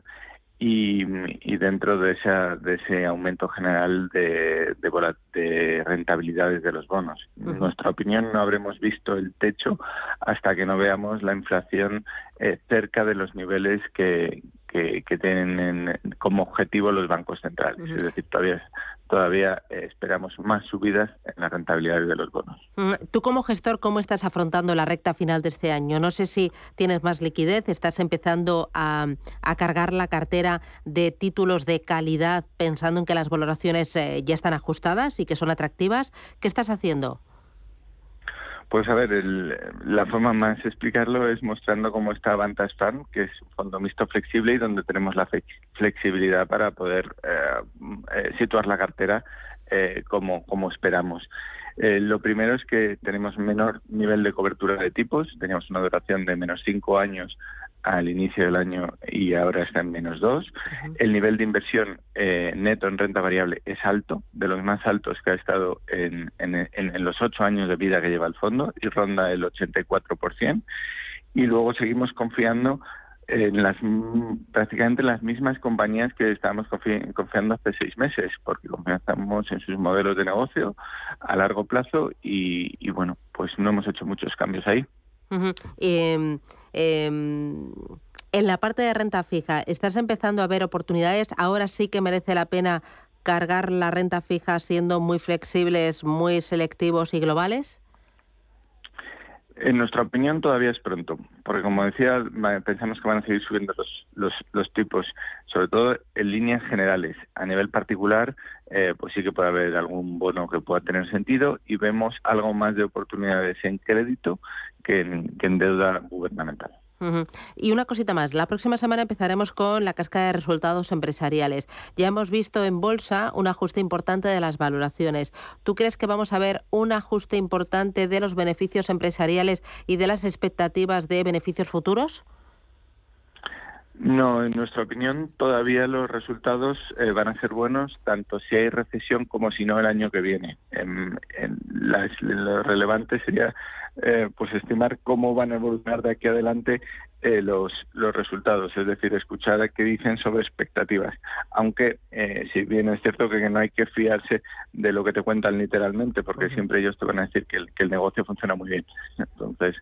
y, y, dentro de, esa, de ese aumento general de, de, rentabilidades de los bonos. En nuestra opinión, no habremos visto el techo hasta que no veamos la inflación eh, cerca de los niveles que, que, tienen como objetivo los bancos centrales. Es decir, todavía, todavía eh, esperamos más subidas en la rentabilidad de los bonos. Mm, tú como gestor, ¿cómo estás afrontando la recta final de este año? No sé si tienes más liquidez, estás empezando a, cargar la cartera de títulos de calidad pensando en que las valoraciones eh, ya están ajustadas y que son atractivas. ¿Qué estás haciendo? Pues a ver, la forma más de explicarlo es mostrando cómo está Vantage Fund, que es un fondo mixto flexible y donde tenemos la flexibilidad para poder eh, eh, situar la cartera eh, como, como esperamos. lo primero es que tenemos menor nivel de cobertura de tipos, teníamos una duración de menos cinco años al inicio del año y ahora está en menos dos. El nivel de inversión eh, neto en renta variable es alto, de los más altos que ha estado en, en, los ocho años de vida que lleva el fondo y ronda el 84%. Y luego seguimos confiando en las prácticamente las mismas compañías que estábamos confiando hace seis meses, porque confiamos en sus modelos de negocio a largo plazo y, y bueno, pues no hemos hecho muchos cambios ahí. Em, em, en la parte de renta fija, ¿estás empezando a ver oportunidades? Ahora sí que merece la pena cargar la renta fija siendo muy flexibles, muy selectivos y globales? En nuestra opinión todavía es pronto, porque como decía, pensamos que van a seguir subiendo los, los, los tipos, sobre todo en líneas generales. A nivel particular, eh, pues sí que puede haber algún bono que pueda tener sentido y vemos algo más de oportunidades en crédito que en deuda gubernamental. Y una cosita más, la próxima semana empezaremos con la cascada de resultados empresariales. Ya hemos visto en bolsa un ajuste importante de las valoraciones. ¿Tú crees que vamos a ver un ajuste importante de los beneficios empresariales y de las expectativas de beneficios futuros? No, en nuestra opinión todavía los resultados eh, van a ser buenos tanto si hay recesión como si no el año que viene. En, lo relevante sería eh, pues estimar cómo van a evolucionar de aquí adelante eh, los, los resultados, es decir, escuchar a qué dicen sobre expectativas. Aunque, eh, si bien es cierto que no hay que fiarse de lo que te cuentan literalmente, porque siempre ellos te van a decir que el, que el negocio funciona muy bien. Entonces,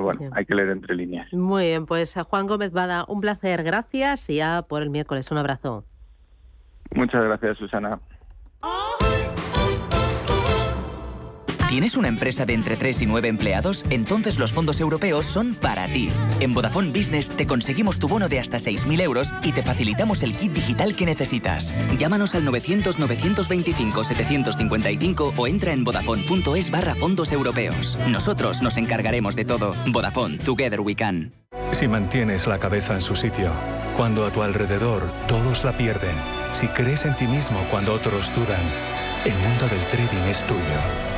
bueno, hay que leer entre líneas. Muy bien, pues a Juan Gómez Bada, un placer, gracias y ya por el miércoles, un abrazo. Muchas gracias, Susana. ¿Tienes una empresa de entre 3 y 9 empleados? Entonces los fondos europeos son para ti. En Vodafone Business te conseguimos tu bono de hasta 6.000 euros y te facilitamos el kit digital que necesitas. Llámanos al 900-925-755 o entra en vodafone.es barra fondos europeos. Nosotros nos encargaremos de todo. Vodafone, Together We Can. Si mantienes la cabeza en su sitio, cuando a tu alrededor todos la pierden, si crees en ti mismo cuando otros dudan, el mundo del trading es tuyo.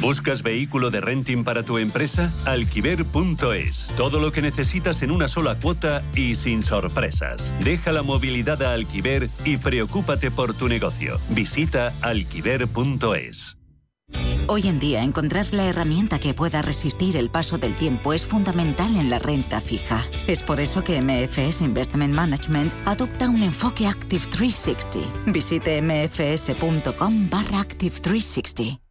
¿Buscas vehículo de renting para tu empresa? Alquiver.es. Todo lo que necesitas en una sola cuota y sin sorpresas. Deja la movilidad a Alquiver y preocúpate por tu negocio. Visita alquiver.es. Hoy en día encontrar la herramienta que pueda resistir el paso del tiempo es fundamental en la renta fija. Es por eso que MFS Investment Management adopta un enfoque Active 360. Visite mfs.com barra Active 360.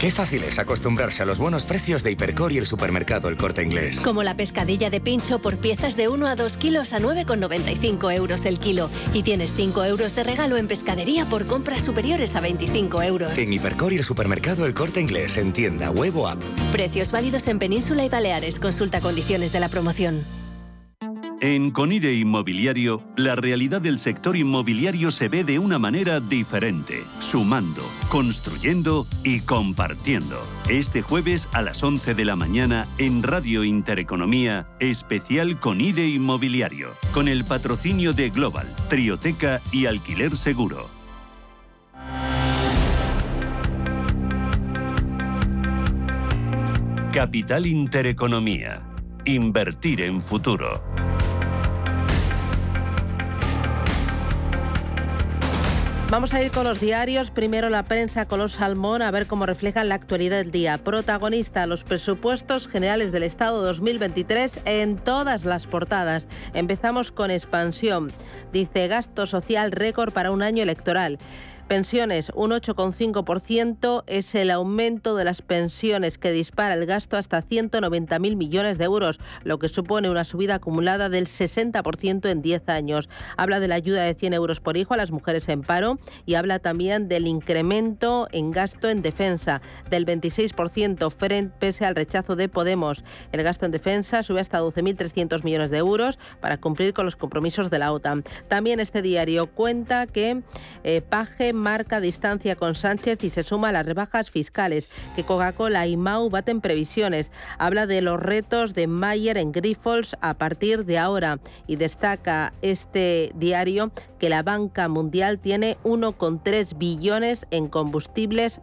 Qué fácil es acostumbrarse a los buenos precios de Hipercor y el supermercado El Corte Inglés. Como la pescadilla de pincho por piezas de 1 a 2 kilos a 9,95 euros el kilo. Y tienes 5 euros de regalo en pescadería por compras superiores a 25 euros. En Hipercor y el supermercado El Corte Inglés en tienda, web o app. Precios válidos en Península y Baleares. Consulta condiciones de la promoción. En Conide Inmobiliario, la realidad del sector inmobiliario se ve de una manera diferente, sumando, construyendo y compartiendo. Este jueves a las 11 de la mañana en Radio Intereconomía, especial Conide Inmobiliario, con el patrocinio de Global, Trioteca y Alquiler Seguro. Capital Intereconomía. Invertir en futuro. Vamos a ir con los diarios. Primero la prensa color salmón, a ver cómo reflejan la actualidad del día. Protagonista, los presupuestos generales del Estado 2023 en todas las portadas. Empezamos con expansión. Dice gasto social récord para un año electoral. Pensiones, un 8,5% es el aumento de las pensiones que dispara el gasto hasta 190.000 millones de euros, lo que supone una subida acumulada del 60% en 10 años. Habla de la ayuda de 100 euros por hijo a las mujeres en paro y habla también del incremento en gasto en defensa del 26% pese al rechazo de Podemos. El gasto en defensa sube hasta 12.300 millones de euros para cumplir con los compromisos de la OTAN. También este diario cuenta que eh, Paje marca distancia con Sánchez y se suma a las rebajas fiscales que Coca-Cola y Mau baten previsiones. Habla de los retos de Mayer en Grifols a partir de ahora y destaca este diario que la banca mundial tiene 1,3 billones en combustibles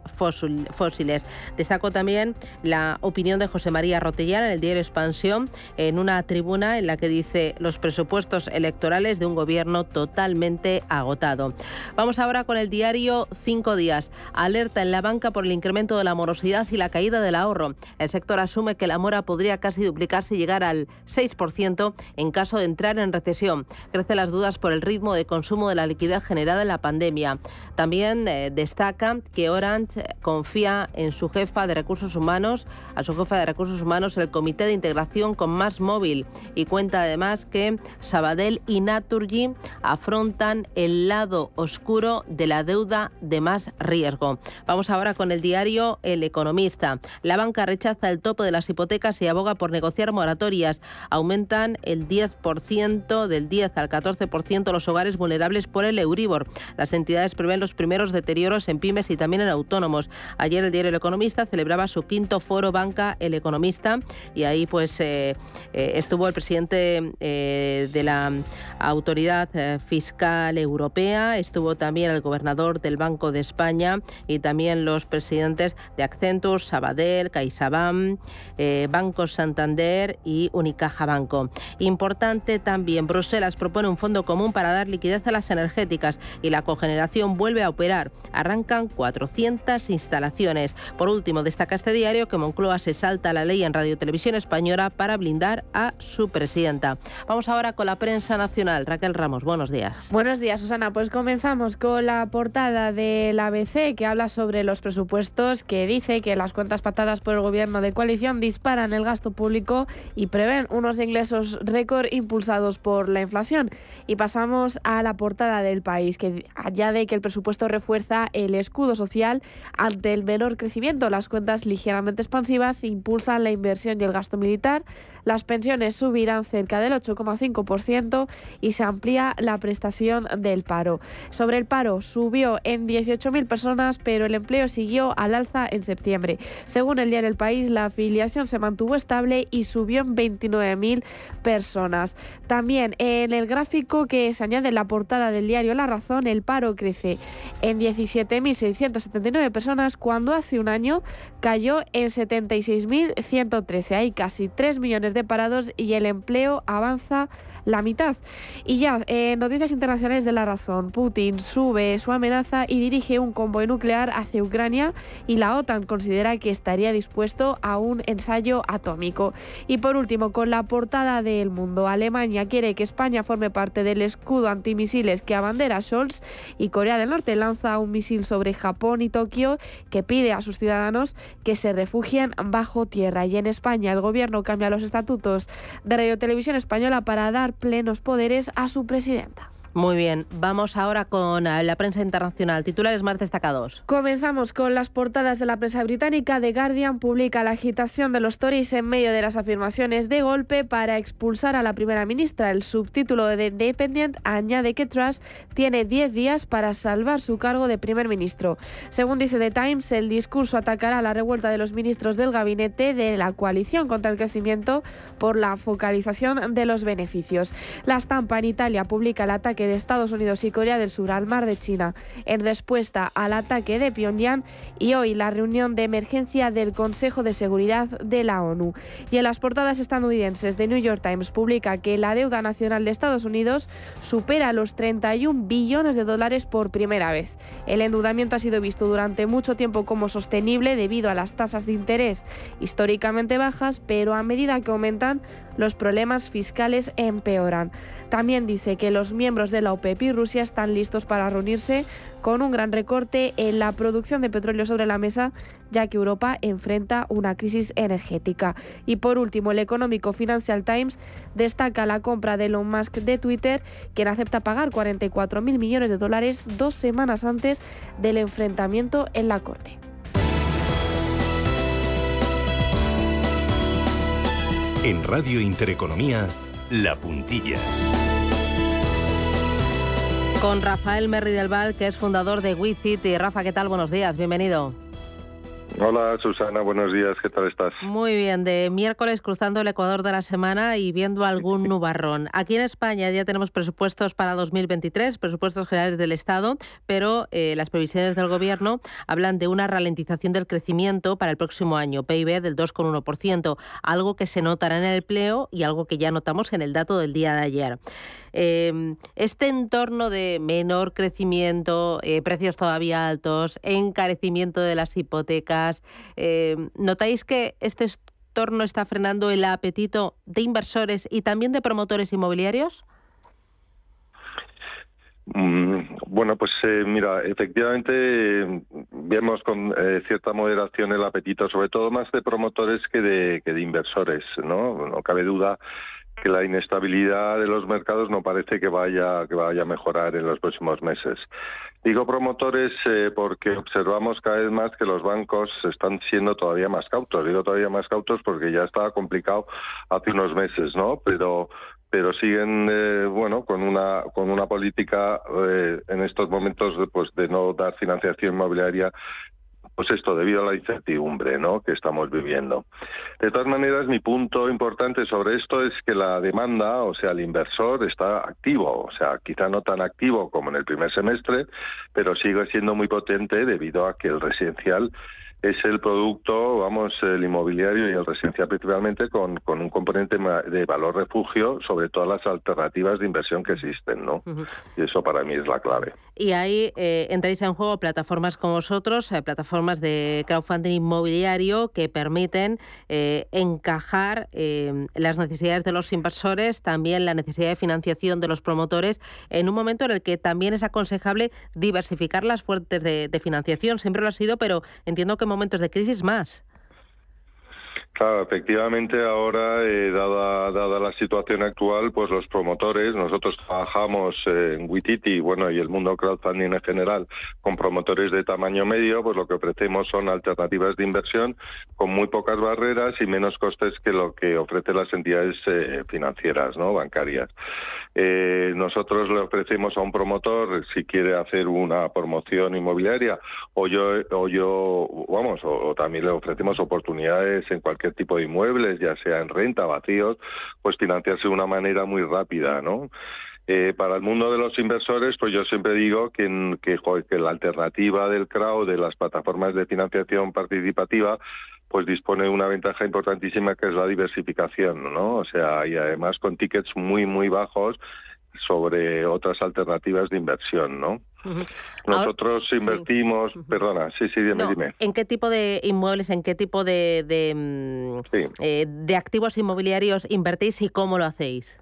fósiles. Destacó también la opinión de José María Rotellana en el diario Expansión en una tribuna en la que dice los presupuestos electorales de un gobierno totalmente agotado. Vamos ahora con el diario Cinco Días. Alerta en la banca por el incremento de la morosidad y la caída del ahorro. El sector asume que la mora podría casi duplicarse y llegar al 6% en caso de entrar en recesión. Crece las dudas por el ritmo de consumo de la liquidez generada en la pandemia. También eh, destaca que Orange confía en su jefa de recursos humanos, a su jefa de recursos humanos, el Comité de Integración con Más Móvil y cuenta además que Sabadell y Naturgy afrontan el lado oscuro de la deuda de más riesgo. Vamos ahora con el diario El Economista. La banca rechaza el tope de las hipotecas y aboga por negociar moratorias. Aumentan el 10% del 10 al 14% los hogares vulnerables por el Euribor. Las entidades prevén los primeros deterioros en pymes y también en autónomos. Ayer el diario El Economista celebraba su quinto foro Banca El Economista y ahí pues eh, eh, estuvo el presidente eh, de la Autoridad Fiscal Europea, estuvo también el gobernador del Banco de España y también los presidentes de Accenture, Sabadell, CaixaBank, eh, Banco Santander y Unicaja Banco. Importante también, Bruselas propone un fondo común para dar liquidez a las energéticas y la cogeneración vuelve a operar. Arrancan 400 instalaciones. Por último, destaca este diario que Moncloa se salta la ley en Radio Televisión Española para blindar a su presidenta. Vamos ahora con la prensa nacional. Raquel Ramos, buenos días. Buenos días, Susana. Pues comenzamos con la portada del ABC que habla sobre los presupuestos que dice que las cuentas patadas por el gobierno de coalición disparan el gasto público y prevén unos ingresos récord impulsados por la inflación. Y pasamos a la portada del país que añade que el presupuesto refuerza el escudo social ante el menor crecimiento. Las cuentas ligeramente expansivas impulsan la inversión y el gasto militar las pensiones subirán cerca del 8,5% y se amplía la prestación del paro. Sobre el paro, subió en 18.000 personas, pero el empleo siguió al alza en septiembre. Según el diario El País, la afiliación se mantuvo estable y subió en 29.000 personas. También en el gráfico que se añade en la portada del diario La Razón, el paro crece en 17.679 personas cuando hace un año cayó en 76.113. Hay casi 3 millones de parados y el empleo avanza la mitad. Y ya, en noticias internacionales de la razón, Putin sube su amenaza y dirige un convoy nuclear hacia Ucrania y la OTAN considera que estaría dispuesto a un ensayo atómico. Y por último, con la portada del mundo, Alemania quiere que España forme parte del escudo antimisiles que abandera Scholz y Corea del Norte lanza un misil sobre Japón y Tokio que pide a sus ciudadanos que se refugien bajo tierra. Y en España el gobierno cambia los estatutos de Radio Televisión Española para dar plenos poderes a su presidenta. Muy bien, vamos ahora con eh, la prensa internacional. Titulares más destacados. Comenzamos con las portadas de la prensa británica. The Guardian publica la agitación de los Tories en medio de las afirmaciones de golpe para expulsar a la primera ministra. El subtítulo de The Independent añade que Truss tiene 10 días para salvar su cargo de primer ministro. Según dice The Times, el discurso atacará la revuelta de los ministros del gabinete de la coalición contra el crecimiento por la focalización de los beneficios. La estampa en Italia publica el ataque de Estados Unidos y Corea del Sur al mar de China en respuesta al ataque de Pyongyang y hoy la reunión de emergencia del Consejo de Seguridad de la ONU. Y en las portadas estadounidenses de New York Times publica que la deuda nacional de Estados Unidos supera los 31 billones de dólares por primera vez. El endeudamiento ha sido visto durante mucho tiempo como sostenible debido a las tasas de interés históricamente bajas, pero a medida que aumentan los problemas fiscales empeoran. También dice que los miembros de la OPEP y Rusia están listos para reunirse con un gran recorte en la producción de petróleo sobre la mesa, ya que Europa enfrenta una crisis energética. Y por último, el económico Financial Times destaca la compra de Elon Musk de Twitter, quien acepta pagar 44.000 millones de dólares dos semanas antes del enfrentamiento en la Corte. En Radio Intereconomía, La Puntilla. Con Rafael Merri del Val, que es fundador de WeCit. Y Rafa, ¿qué tal? Buenos días, bienvenido. Hola Susana, buenos días, ¿qué tal estás? Muy bien, de miércoles cruzando el Ecuador de la semana y viendo algún nubarrón. Aquí en España ya tenemos presupuestos para 2023, presupuestos generales del Estado, pero eh, las previsiones del Gobierno hablan de una ralentización del crecimiento para el próximo año, PIB del 2,1%, algo que se notará en el empleo y algo que ya notamos en el dato del día de ayer. Em, este entorno de menor crecimiento, eh, precios todavía altos, encarecimiento de las hipotecas, em, ¿notáis que este entorno está frenando el apetito de inversores y también de promotores inmobiliarios? Mm, bueno, pues eh, mira, efectivamente vemos con eh, cierta moderación el apetito, sobre todo más de promotores que de, que de inversores, ¿no? No cabe duda que la inestabilidad de los mercados no parece que vaya que vaya a mejorar en los próximos meses. Digo promotores eh, porque observamos cada vez más que los bancos están siendo todavía más cautos. Digo todavía más cautos porque ya estaba complicado hace unos meses, ¿no? Pero pero siguen eh, bueno con una con una política eh, en estos momentos pues de no dar financiación inmobiliaria pues esto debido a la incertidumbre ¿no? que estamos viviendo. De todas maneras, mi punto importante sobre esto es que la demanda, o sea, el inversor está activo, o sea, quizá no tan activo como en el primer semestre, pero sigue siendo muy potente debido a que el residencial es el producto, vamos, el inmobiliario y el residencial principalmente con, con un componente de valor refugio sobre todas las alternativas de inversión que existen, ¿no? Y eso para mí es la clave. Y ahí eh, entráis en juego plataformas como vosotros, eh, plataformas de crowdfunding inmobiliario que permiten eh, encajar las necesidades de los inversores, también la necesidad de financiación de los promotores, en un momento en el que también es aconsejable diversificar las fuentes de, de financiación. Siempre lo ha sido, pero entiendo que momentos de crisis más. Claro, efectivamente ahora, eh, dada, dada la situación actual, pues los promotores, nosotros trabajamos eh, en Wititi, bueno, y el mundo crowdfunding en general, con promotores de tamaño medio, pues lo que ofrecemos son alternativas de inversión con muy pocas barreras y menos costes que lo que ofrecen las entidades eh, financieras, ¿no? Bancarias. nosotros le ofrecemos a un promotor, si quiere hacer una promoción inmobiliaria, o yo, o yo vamos, o también le ofrecemos oportunidades en cualquier tipo de inmuebles, ya sea en renta, vacíos, pues financiarse de una manera muy rápida, ¿no? Eh, para el mundo de los inversores, pues yo siempre digo que, que, la alternativa del crowd, de las plataformas de financiación participativa, pues dispone de una ventaja importantísima que es la diversificación, ¿no? O sea, y además con tickets muy, muy bajos sobre otras alternativas de inversión, ¿no? Nosotros invertimos, perdona, sí, sí, dime, dime. ¿En qué tipo de inmuebles, en qué tipo de, de, mm, eh, de activos inmobiliarios invertís y cómo lo hacéis?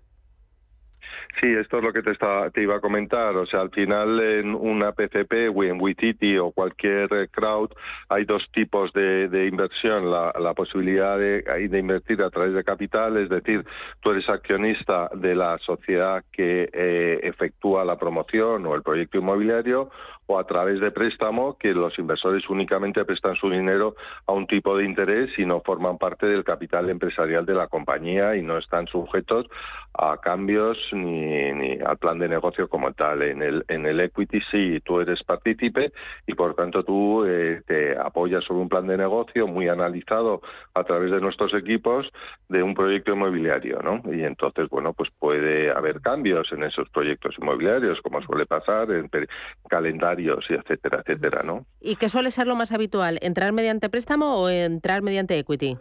Sí, esto es lo que te, está, te iba a comentar. O sea, al final en una PCP o en Wititi o cualquier eh, crowd hay dos tipos de, inversión. La, la posibilidad de, de, invertir a través de capital, es decir, tú eres accionista de la sociedad que eh, efectúa la promoción o el proyecto inmobiliario o a través de préstamo que los inversores únicamente prestan su dinero a un tipo de interés y no forman parte del capital empresarial de la compañía y no están sujetos a cambios ni, ni al plan de negocio como tal. En el, en el equity sí, tú eres partícipe y por tanto tú eh, te apoyas sobre un plan de negocio muy analizado a través de nuestros equipos de un proyecto inmobiliario, ¿no? Y entonces, bueno, pues puede haber cambios en esos proyectos inmobiliarios, como suele pasar en y etcétera, etcétera, ¿no? ¿Y qué suele ser lo más habitual? ¿Entrar mediante préstamo o entrar mediante equity?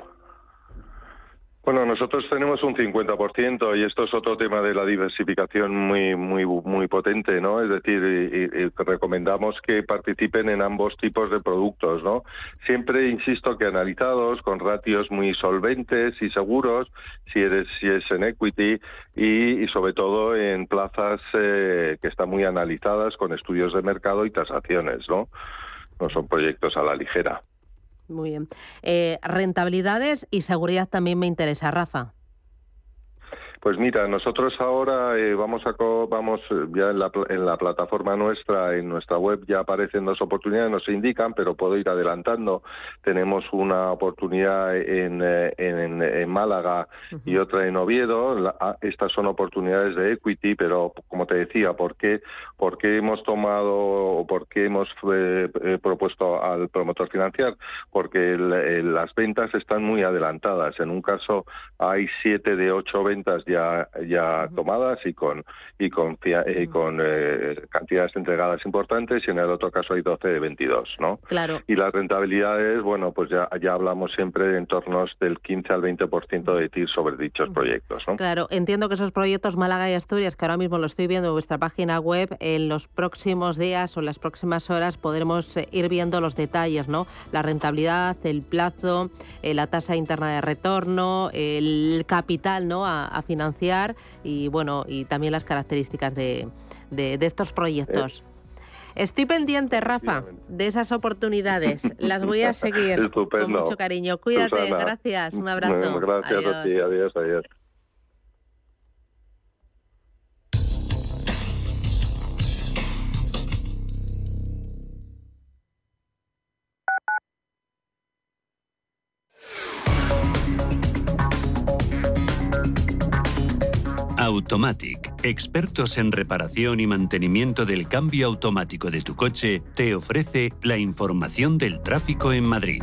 Bueno, nosotros tenemos un 50% y esto es otro tema de la diversificación muy muy muy potente, ¿no? Es decir, recomendamos que participen en ambos tipos de productos, ¿no? Siempre insisto que analizados con ratios muy solventes y seguros, si eres si es en equity y, sobre todo en plazas eh, que están muy analizadas con estudios de mercado y tasaciones, ¿no? No son proyectos a la ligera. Muy bien. Eh, rentabilidades y seguridad también me interesa, Rafa. Pues mira, nosotros ahora eh, vamos a vamos eh, ya en la, en la, plataforma nuestra, en nuestra web ya aparecen dos oportunidades, no se indican, pero puedo ir adelantando. Tenemos una oportunidad en, eh, en, en Málaga y otra en Oviedo. Ah, estas son oportunidades de equity, pero como te decía, ¿por qué, por qué hemos tomado o por qué hemos propuesto al promotor financiar? Porque las ventas están muy adelantadas. En un caso hay siete de ocho ventas ya ya, tomadas y con y con, y con eh, cantidades entregadas importantes y en el otro caso hay 12 de 22, ¿no? Claro. Y las rentabilidades, bueno, pues ya, ya hablamos siempre de entornos del 15 al 20% de TIR sobre dichos proyectos, ¿no? Claro, entiendo que esos proyectos Málaga y Asturias, que ahora mismo lo estoy viendo en vuestra página web, en los próximos días o las próximas horas podremos eh, ir viendo los detalles, ¿no? La rentabilidad, el plazo, eh, la tasa interna de retorno, el capital, ¿no? A, a financiar y bueno, y también las características de, de, estos proyectos. Estoy pendiente, Rafa, de esas oportunidades. Las voy a seguir con mucho cariño. Cuídate, gracias, un abrazo. Gracias a ti, adiós, adiós. Automatic expertos en reparación y mantenimiento del cambio automático de tu coche, te ofrece la información del tráfico en Madrid.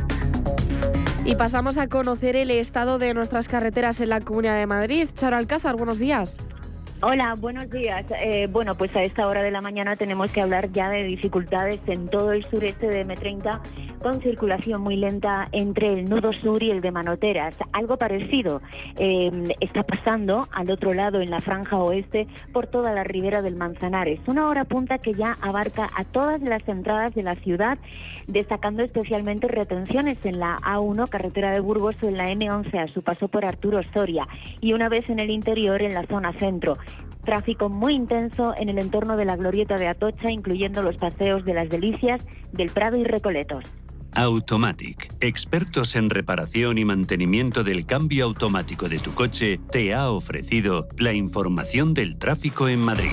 Y pasamos a conocer el estado de nuestras carreteras en la Comunidad de Madrid. Charo Alcázar, buenos días. Hola, buenos días. Eh, bueno, pues a esta hora de la mañana tenemos que hablar ya de dificultades en todo el sureste de M30 con circulación muy lenta entre el nudo sur y el de Manoteras. Algo parecido eh, está pasando al otro lado en la franja oeste por toda la ribera del Manzanares. Una hora punta que ya abarca a todas las entradas de la ciudad, destacando especialmente retenciones en la A1, carretera de Burgos, o en la M11 a su paso por Arturo Soria y una vez en el interior en la zona centro. Tráfico muy intenso en el entorno de la glorieta de Atocha, incluyendo los paseos de las Delicias, del Prado y Recoletos. Automatic, expertos en reparación y mantenimiento del cambio automático de tu coche, te ha ofrecido la información del tráfico en Madrid.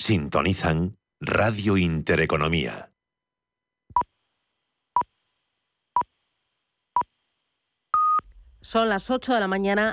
Sintonizan Radio Intereconomía. Son las 8 de la mañana